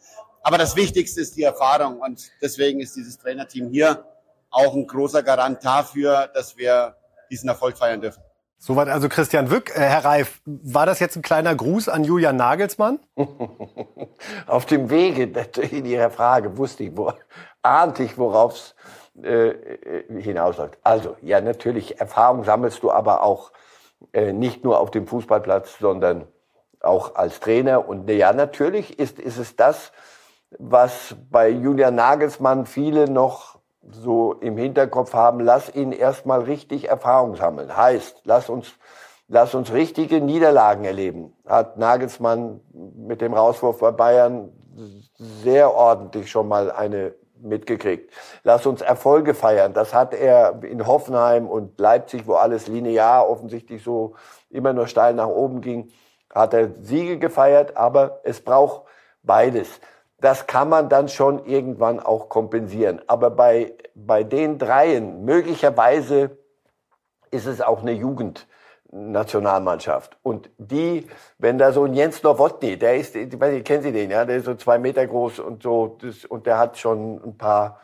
Aber das Wichtigste ist die Erfahrung und deswegen ist dieses Trainerteam hier auch ein großer Garant dafür, dass wir diesen Erfolg feiern dürfen. Soweit also Christian Wück. Äh, Herr Reif, war das jetzt ein kleiner Gruß an Julian Nagelsmann? Auf dem Wege in Ihrer Frage wusste ich, wo, ahnte ich, worauf es äh, äh, hinausläuft. Also, ja, natürlich, Erfahrung sammelst du aber auch äh, nicht nur auf dem Fußballplatz, sondern auch als Trainer. Und ja, natürlich ist, ist es das, was bei Julian Nagelsmann viele noch so im Hinterkopf haben, lass ihn erstmal richtig Erfahrung sammeln. Heißt, lass uns, lass uns richtige Niederlagen erleben. Hat Nagelsmann mit dem Rauswurf bei Bayern sehr ordentlich schon mal eine mitgekriegt. Lass uns Erfolge feiern. Das hat er in Hoffenheim und Leipzig, wo alles linear offensichtlich so immer nur steil nach oben ging, hat er Siege gefeiert, aber es braucht beides. Das kann man dann schon irgendwann auch kompensieren. Aber bei, bei den dreien, möglicherweise ist es auch eine Jugend. Nationalmannschaft. Und die, wenn da so ein Jens Nowotny, der ist, ich weiß nicht, kennen Sie den, ja, der ist so zwei Meter groß und so, das, und der hat schon ein paar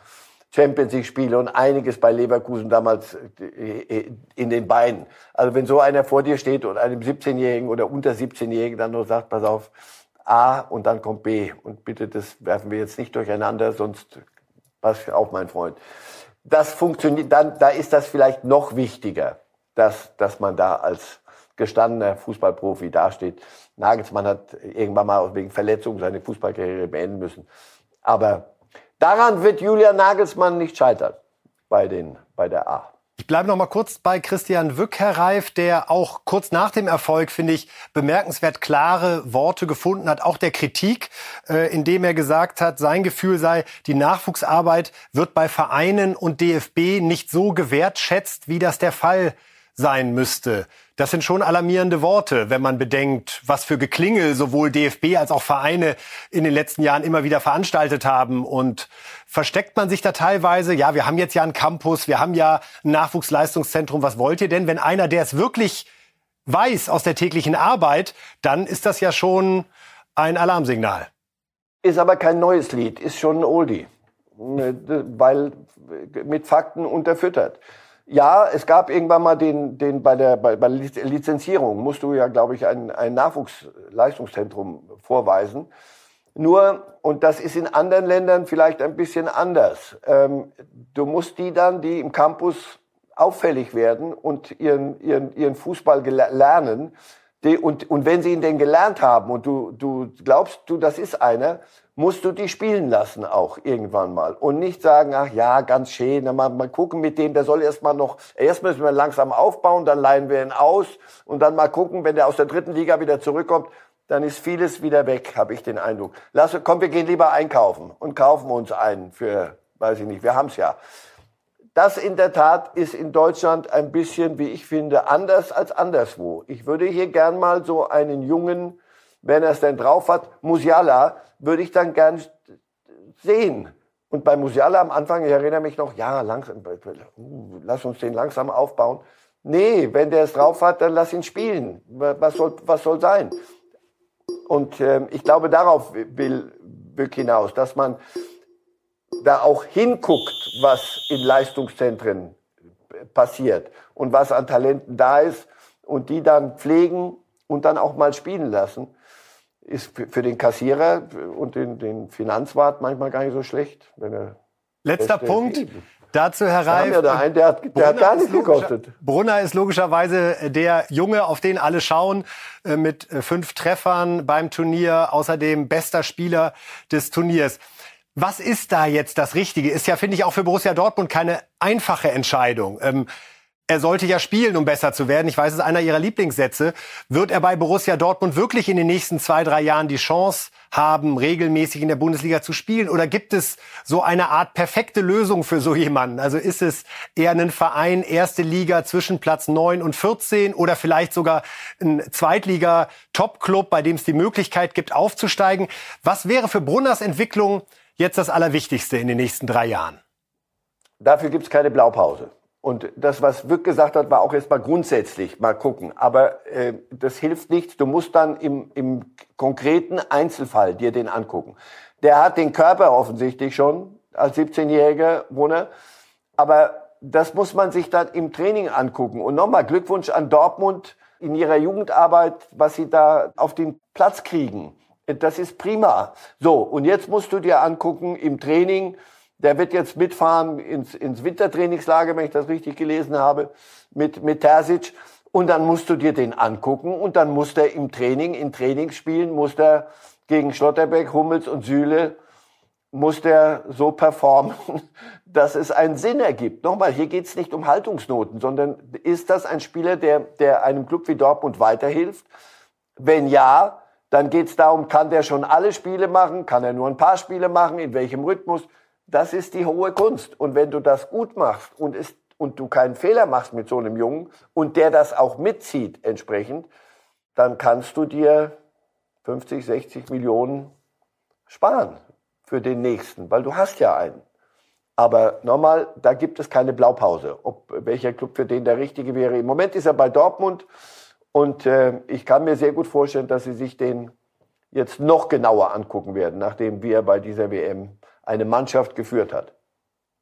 Champions League Spiele und einiges bei Leverkusen damals äh, in den Beinen. Also wenn so einer vor dir steht und einem 17-Jährigen oder unter 17-Jährigen dann nur sagt, pass auf, A und dann kommt B und bitte, das werfen wir jetzt nicht durcheinander, sonst pass auf, mein Freund. Das funktioniert, dann, da ist das vielleicht noch wichtiger dass, dass man da als gestandener Fußballprofi dasteht. Nagelsmann hat irgendwann mal wegen Verletzung seine Fußballkarriere beenden müssen. Aber daran wird Julian Nagelsmann nicht scheitern bei, den, bei der A. Ich bleibe noch mal kurz bei Christian Wück, Herr Reif, der auch kurz nach dem Erfolg, finde ich, bemerkenswert klare Worte gefunden hat, auch der Kritik, äh, indem er gesagt hat, sein Gefühl sei, die Nachwuchsarbeit wird bei Vereinen und DFB nicht so gewertschätzt, wie das der Fall ist sein müsste. Das sind schon alarmierende Worte, wenn man bedenkt, was für Geklingel sowohl DFB als auch Vereine in den letzten Jahren immer wieder veranstaltet haben. Und versteckt man sich da teilweise, ja, wir haben jetzt ja einen Campus, wir haben ja ein Nachwuchsleistungszentrum, was wollt ihr denn? Wenn einer, der es wirklich weiß aus der täglichen Arbeit, dann ist das ja schon ein Alarmsignal. Ist aber kein neues Lied, ist schon ein Oldie, weil mit Fakten unterfüttert. Ja, es gab irgendwann mal den, den bei der bei, bei Lizenzierung musst du ja, glaube ich, ein, ein Nachwuchsleistungszentrum vorweisen. Nur, und das ist in anderen Ländern vielleicht ein bisschen anders, ähm, du musst die dann, die im Campus auffällig werden und ihren, ihren, ihren Fußball lernen, die, und, und wenn sie ihn denn gelernt haben und du, du glaubst, du, das ist einer, musst du die spielen lassen auch irgendwann mal. Und nicht sagen, ach ja, ganz schön, mal, mal gucken mit dem, der soll erstmal noch, erst müssen wir langsam aufbauen, dann leihen wir ihn aus und dann mal gucken, wenn der aus der dritten Liga wieder zurückkommt, dann ist vieles wieder weg, habe ich den Eindruck. Lass, komm, wir gehen lieber einkaufen und kaufen uns einen für, weiß ich nicht, wir haben's ja. Das in der Tat ist in Deutschland ein bisschen, wie ich finde, anders als anderswo. Ich würde hier gern mal so einen jungen, wenn er es denn drauf hat, Musiala, würde ich dann gern sehen. Und bei Musiala am Anfang, ich erinnere mich noch, ja, langsam, uh, lass uns den langsam aufbauen. Nee, wenn der es drauf hat, dann lass ihn spielen. Was soll, was soll sein? Und äh, ich glaube, darauf will Bück hinaus, dass man da auch hinguckt, was in Leistungszentren passiert und was an Talenten da ist und die dann pflegen und dann auch mal spielen lassen, ist für den Kassierer und den, den Finanzwart manchmal gar nicht so schlecht. Letzter Punkt. Dazu, Herr Reif. Ja da einen, der hat, der hat gar nichts gekostet. Brunner ist logischerweise der Junge, auf den alle schauen, äh, mit äh, fünf Treffern beim Turnier, außerdem bester Spieler des Turniers. Was ist da jetzt das Richtige? Ist ja, finde ich, auch für Borussia Dortmund keine einfache Entscheidung. Ähm, er sollte ja spielen, um besser zu werden. Ich weiß, es ist einer Ihrer Lieblingssätze. Wird er bei Borussia Dortmund wirklich in den nächsten zwei, drei Jahren die Chance haben, regelmäßig in der Bundesliga zu spielen? Oder gibt es so eine Art perfekte Lösung für so jemanden? Also ist es eher ein Verein, erste Liga zwischen Platz 9 und 14 oder vielleicht sogar ein Zweitliga-Top-Club, bei dem es die Möglichkeit gibt, aufzusteigen? Was wäre für Brunners Entwicklung jetzt das Allerwichtigste in den nächsten drei Jahren? Dafür gibt es keine Blaupause. Und das, was Wick gesagt hat, war auch erstmal grundsätzlich mal gucken. Aber äh, das hilft nichts. Du musst dann im, im konkreten Einzelfall dir den angucken. Der hat den Körper offensichtlich schon als 17-jähriger Brunner. Aber das muss man sich dann im Training angucken. Und nochmal Glückwunsch an Dortmund in ihrer Jugendarbeit, was sie da auf den Platz kriegen. Das ist prima. So, und jetzt musst du dir angucken im Training, der wird jetzt mitfahren ins, ins Wintertrainingslager, wenn ich das richtig gelesen habe, mit, mit Terzic. Und dann musst du dir den angucken und dann muss der im Training, in Trainingsspielen, muss der gegen Schlotterbeck, Hummels und Süle, muss der so performen, dass es einen Sinn ergibt. Nochmal, hier geht es nicht um Haltungsnoten, sondern ist das ein Spieler, der, der einem Club wie Dortmund weiterhilft? Wenn ja, dann geht es darum, kann der schon alle Spiele machen? Kann er nur ein paar Spiele machen? In welchem Rhythmus? Das ist die hohe Kunst. Und wenn du das gut machst und, ist, und du keinen Fehler machst mit so einem Jungen und der das auch mitzieht entsprechend, dann kannst du dir 50, 60 Millionen sparen für den nächsten, weil du hast ja einen. Aber nochmal, da gibt es keine Blaupause, ob welcher Club für den der richtige wäre. Im Moment ist er bei Dortmund und äh, ich kann mir sehr gut vorstellen, dass sie sich den jetzt noch genauer angucken werden, nachdem wir bei dieser WM eine Mannschaft geführt hat.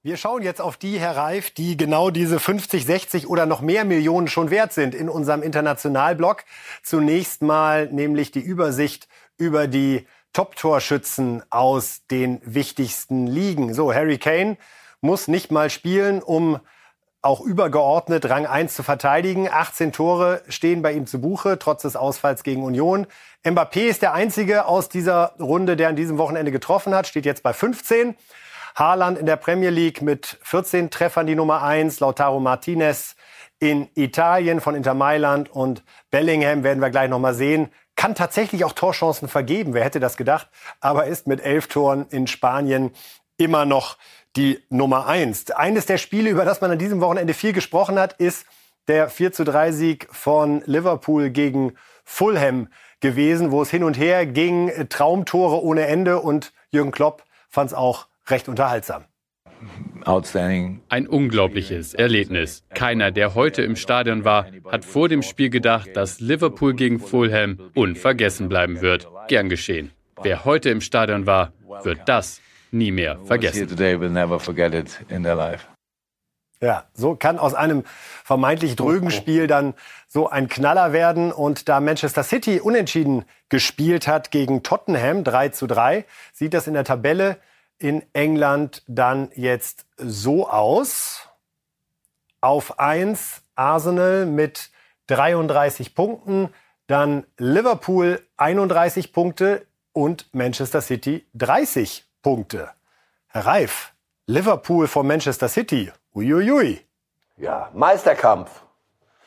Wir schauen jetzt auf die, Herr Reif, die genau diese 50, 60 oder noch mehr Millionen schon wert sind in unserem Internationalblock. Zunächst mal nämlich die Übersicht über die Top-Torschützen aus den wichtigsten Ligen. So, Harry Kane muss nicht mal spielen, um auch übergeordnet Rang 1 zu verteidigen. 18 Tore stehen bei ihm zu Buche, trotz des Ausfalls gegen Union. Mbappé ist der einzige aus dieser Runde, der an diesem Wochenende getroffen hat, steht jetzt bei 15. Haaland in der Premier League mit 14 Treffern die Nummer 1, Lautaro Martinez in Italien von Inter Mailand und Bellingham werden wir gleich noch mal sehen. Kann tatsächlich auch Torchancen vergeben, wer hätte das gedacht, aber ist mit elf Toren in Spanien immer noch die Nummer eins. Eines der Spiele, über das man an diesem Wochenende viel gesprochen hat, ist der 4 zu 3 Sieg von Liverpool gegen Fulham gewesen, wo es hin und her ging, Traumtore ohne Ende und Jürgen Klopp fand es auch recht unterhaltsam. Ein unglaubliches Erlebnis. Keiner, der heute im Stadion war, hat vor dem Spiel gedacht, dass Liverpool gegen Fulham unvergessen bleiben wird. Gern geschehen. Wer heute im Stadion war, wird das nie mehr vergessen. Ja, so kann aus einem vermeintlich drögen Spiel dann so ein Knaller werden. Und da Manchester City unentschieden gespielt hat gegen Tottenham 3 zu 3, sieht das in der Tabelle in England dann jetzt so aus. Auf 1 Arsenal mit 33 Punkten, dann Liverpool 31 Punkte und Manchester City 30 Punkte. Herr Reif, Liverpool vor Manchester City. Uiuiui. Ja, Meisterkampf.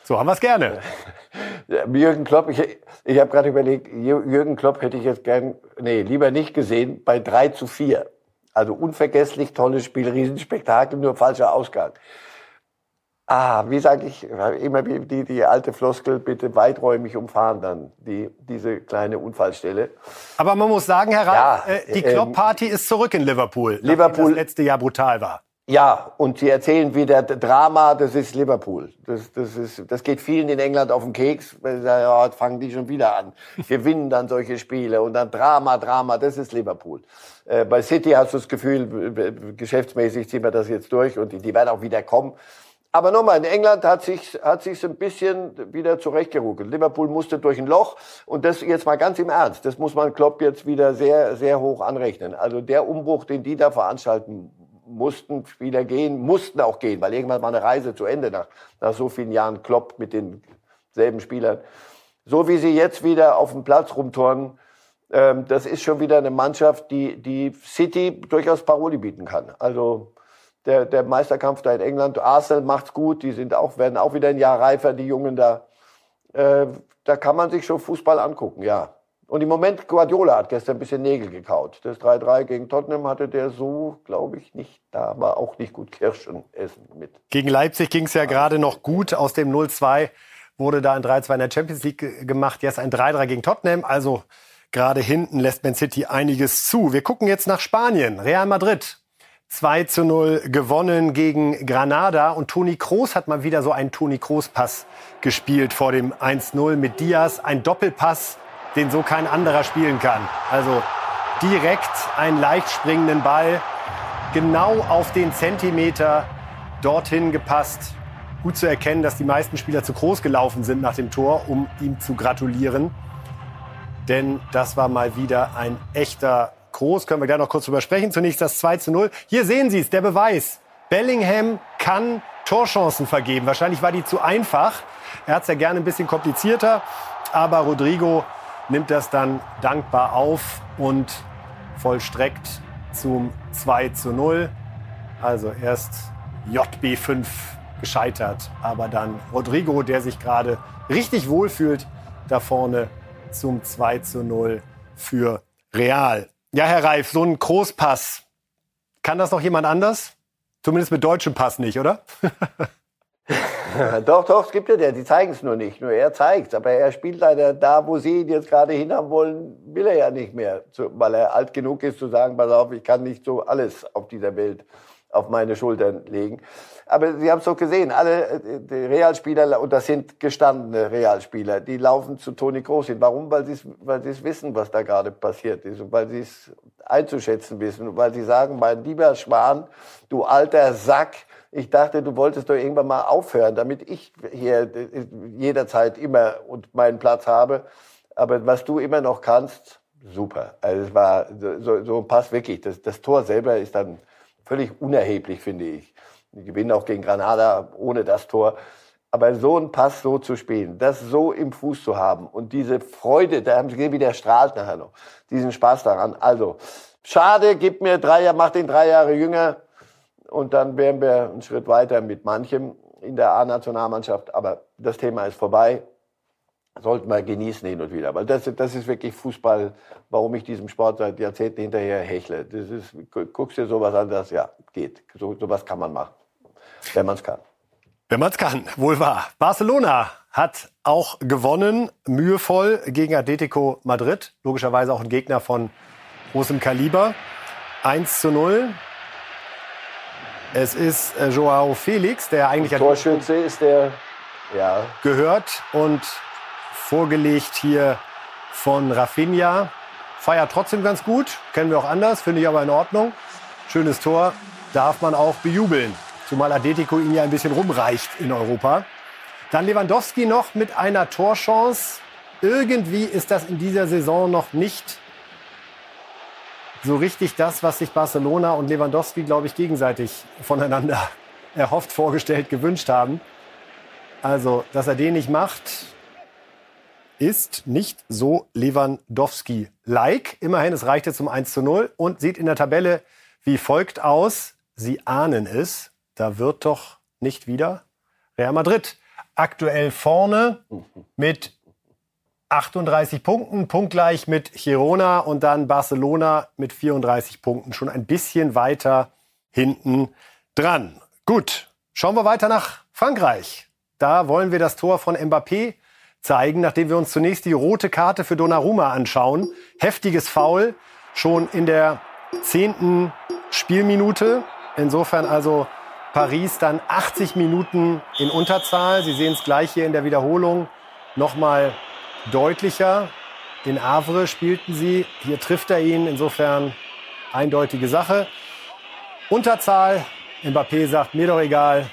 So haben wir es gerne. Jürgen Klopp, ich, ich habe gerade überlegt, Jürgen Klopp hätte ich jetzt gern, nee, lieber nicht gesehen, bei 3 zu 4. Also unvergesslich, tolles Spiel, Riesenspektakel, nur falscher Ausgang. Ah, wie sage ich, immer die, die alte Floskel, bitte weiträumig umfahren dann, die, diese kleine Unfallstelle. Aber man muss sagen, Herr Rath, ja, äh, die Klopp-Party ähm, ist zurück in Liverpool, Liverpool das letzte Jahr brutal war. Ja, und sie erzählen wieder Drama, das ist Liverpool. Das, das, ist, das geht vielen in England auf den Keks. Ja, fangen die schon wieder an. Gewinnen dann solche Spiele und dann Drama, Drama, das ist Liverpool. Äh, bei City hast du das Gefühl, geschäftsmäßig ziehen wir das jetzt durch und die, die werden auch wieder kommen. Aber nochmal, in England hat sich hat sich ein bisschen wieder zurechtgeruckelt. Liverpool musste durch ein Loch und das jetzt mal ganz im Ernst. Das muss man Klopp jetzt wieder sehr sehr hoch anrechnen. Also der Umbruch, den die da veranstalten mussten Spieler gehen, mussten auch gehen, weil irgendwann war eine Reise zu Ende nach, nach so vielen Jahren Klopp mit denselben Spielern. So wie sie jetzt wieder auf dem Platz rumturnen, ähm, das ist schon wieder eine Mannschaft, die, die City durchaus Paroli bieten kann. Also der, der Meisterkampf da in England, Arsenal macht's gut, die sind auch, werden auch wieder ein Jahr reifer, die Jungen da. Äh, da kann man sich schon Fußball angucken, ja. Und im Moment, Guardiola hat gestern ein bisschen Nägel gekaut. Das 3-3 gegen Tottenham hatte der so, glaube ich, nicht. Da war auch nicht gut Kirschen essen mit. Gegen Leipzig ging es ja gerade noch gut. Aus dem 0-2 wurde da ein 3-2 in der Champions League gemacht. Jetzt ein 3-3 gegen Tottenham. Also gerade hinten lässt Man City einiges zu. Wir gucken jetzt nach Spanien. Real Madrid 2 zu 0 gewonnen gegen Granada. Und Toni Kroos hat mal wieder so einen Toni Kroos-Pass gespielt vor dem 1-0 mit Diaz. Ein Doppelpass den so kein anderer spielen kann. Also direkt einen leicht springenden Ball, genau auf den Zentimeter dorthin gepasst. Gut zu erkennen, dass die meisten Spieler zu groß gelaufen sind nach dem Tor, um ihm zu gratulieren. Denn das war mal wieder ein echter Groß. Können wir gleich noch kurz drüber sprechen. Zunächst das 2 zu 0. Hier sehen Sie es, der Beweis. Bellingham kann Torchancen vergeben. Wahrscheinlich war die zu einfach. Er hat es ja gerne ein bisschen komplizierter. Aber Rodrigo nimmt das dann dankbar auf und vollstreckt zum 2 zu 0. Also erst JB5 gescheitert, aber dann Rodrigo, der sich gerade richtig wohlfühlt, da vorne zum 2 zu 0 für Real. Ja, Herr Reif, so ein Großpass. Kann das noch jemand anders? Zumindest mit deutschem Pass nicht, oder? doch, doch, es gibt ja der, die zeigen es nur nicht. Nur er zeigt Aber er spielt leider da, wo sie ihn jetzt gerade hinhaben wollen, will er ja nicht mehr. Weil er alt genug ist zu sagen, pass auf, ich kann nicht so alles auf dieser Welt auf meine Schultern legen. Aber Sie haben es doch gesehen, alle äh, Realspieler, und das sind gestandene Realspieler, die laufen zu Toni Groß hin. Warum? Weil sie es weil wissen, was da gerade passiert ist und weil sie es einzuschätzen wissen und weil sie sagen, mein lieber Schwan, du alter Sack, ich dachte, du wolltest doch irgendwann mal aufhören, damit ich hier äh, jederzeit immer und meinen Platz habe. Aber was du immer noch kannst, super. Also es war so, so ein Pass wirklich. Das, das Tor selber ist dann völlig unerheblich, finde ich. Die gewinnen auch gegen Granada ohne das Tor. Aber so einen Pass so zu spielen, das so im Fuß zu haben und diese Freude, da haben sie gesehen, wie der strahlt nachher noch, diesen Spaß daran. Also, schade, gib mir drei Jahre, mach den drei Jahre jünger, und dann wären wir einen Schritt weiter mit manchem in der A-Nationalmannschaft. Aber das Thema ist vorbei. Sollten wir genießen hin und wieder. Weil das, das ist wirklich Fußball, warum ich diesem Sport seit Jahrzehnten hinterher hechle. Das ist, guckst dir sowas an, das ja geht. So, sowas kann man machen, wenn man es kann. Wenn man es kann, wohl wahr. Barcelona hat auch gewonnen, mühevoll gegen Atletico Madrid. Logischerweise auch ein Gegner von großem Kaliber. 1 zu 0. Es ist äh, Joao Felix, der eigentlich Torschütze ist der, ja. gehört und vorgelegt hier von Rafinha. Feiert trotzdem ganz gut, kennen wir auch anders, finde ich aber in Ordnung. Schönes Tor, darf man auch bejubeln. Zumal Atletico ihn ja ein bisschen rumreicht in Europa. Dann Lewandowski noch mit einer Torchance. Irgendwie ist das in dieser Saison noch nicht so richtig das, was sich Barcelona und Lewandowski, glaube ich, gegenseitig voneinander erhofft, vorgestellt, gewünscht haben. Also, dass er den nicht macht, ist nicht so Lewandowski-like. Immerhin, es reichte zum 1 zu 0 und sieht in der Tabelle wie folgt aus. Sie ahnen es, da wird doch nicht wieder Real Madrid aktuell vorne mit 38 Punkten, punktgleich mit Girona und dann Barcelona mit 34 Punkten, schon ein bisschen weiter hinten dran. Gut, schauen wir weiter nach Frankreich. Da wollen wir das Tor von Mbappé zeigen, nachdem wir uns zunächst die rote Karte für Donnarumma anschauen. Heftiges Foul, schon in der zehnten Spielminute. Insofern also Paris dann 80 Minuten in Unterzahl. Sie sehen es gleich hier in der Wiederholung. Nochmal deutlicher. In Havre spielten sie. Hier trifft er ihn. Insofern eindeutige Sache. Unterzahl. Mbappé sagt, mir doch egal.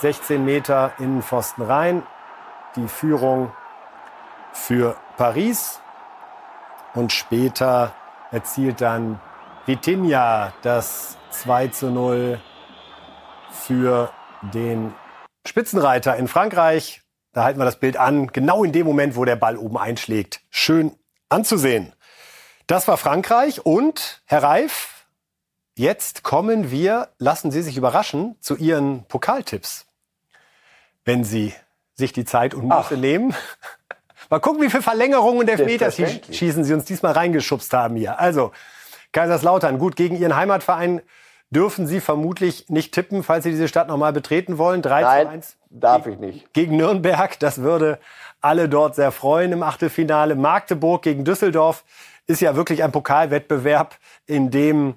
16 Meter in den Pfosten rein. Die Führung für Paris. Und später erzielt dann Vitinha das 2 zu 0 für den Spitzenreiter in Frankreich. Da halten wir das Bild an, genau in dem Moment, wo der Ball oben einschlägt. Schön anzusehen. Das war Frankreich und Herr Reif, jetzt kommen wir, lassen Sie sich überraschen, zu Ihren Pokaltipps. Wenn Sie sich die Zeit und Muße nehmen. Mal gucken, wie viele Verlängerungen und Elfmeterschießen Sie uns diesmal reingeschubst haben hier. Also, Kaiserslautern, gut, gegen Ihren Heimatverein dürfen Sie vermutlich nicht tippen, falls Sie diese Stadt nochmal betreten wollen. 3 Nein. zu 1 Darf ich nicht. gegen Nürnberg. Das würde alle dort sehr freuen im Achtelfinale. Magdeburg gegen Düsseldorf ist ja wirklich ein Pokalwettbewerb, in dem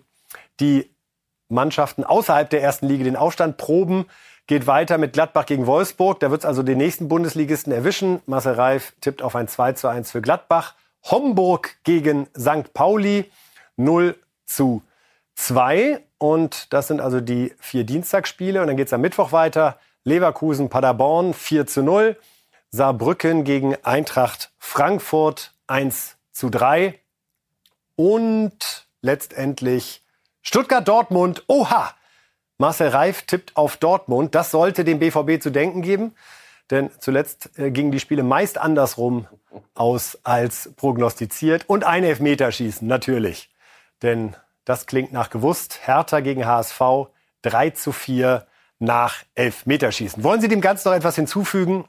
die Mannschaften außerhalb der ersten Liga den Aufstand proben. Geht weiter mit Gladbach gegen Wolfsburg. Da wird es also den nächsten Bundesligisten erwischen. Marcel Reif tippt auf ein 2 zu 1 für Gladbach. Homburg gegen St. Pauli 0 zu 2. Und das sind also die vier Dienstagsspiele. Und dann geht es am Mittwoch weiter. Leverkusen, Paderborn 4 zu 0. Saarbrücken gegen Eintracht Frankfurt 1 zu 3. Und letztendlich Stuttgart-Dortmund. Oha! Marcel Reif tippt auf Dortmund. Das sollte dem BVB zu denken geben. Denn zuletzt äh, gingen die Spiele meist andersrum aus als prognostiziert. Und ein Elfmeterschießen, natürlich. Denn das klingt nach gewusst. Hertha gegen HSV 3 zu 4 nach Elfmeterschießen. Wollen Sie dem Ganzen noch etwas hinzufügen?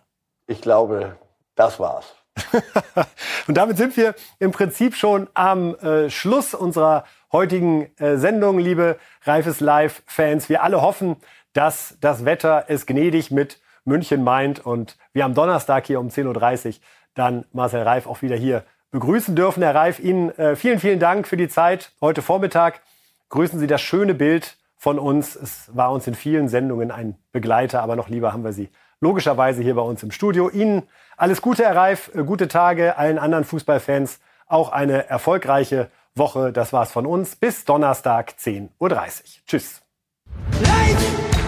Ich glaube, das war's. Und damit sind wir im Prinzip schon am äh, Schluss unserer heutigen äh, Sendung, liebe Reifes Live-Fans. Wir alle hoffen, dass das Wetter es gnädig mit München meint und wir am Donnerstag hier um 10.30 Uhr dann Marcel Reif auch wieder hier begrüßen dürfen. Herr Reif, Ihnen äh, vielen, vielen Dank für die Zeit heute Vormittag. Grüßen Sie das schöne Bild von uns. Es war uns in vielen Sendungen ein Begleiter, aber noch lieber haben wir Sie logischerweise hier bei uns im Studio. Ihnen alles Gute, Herr Reif, äh, gute Tage, allen anderen Fußballfans auch eine erfolgreiche Woche. Das war's von uns. Bis Donnerstag 10.30 Uhr. Tschüss. Live!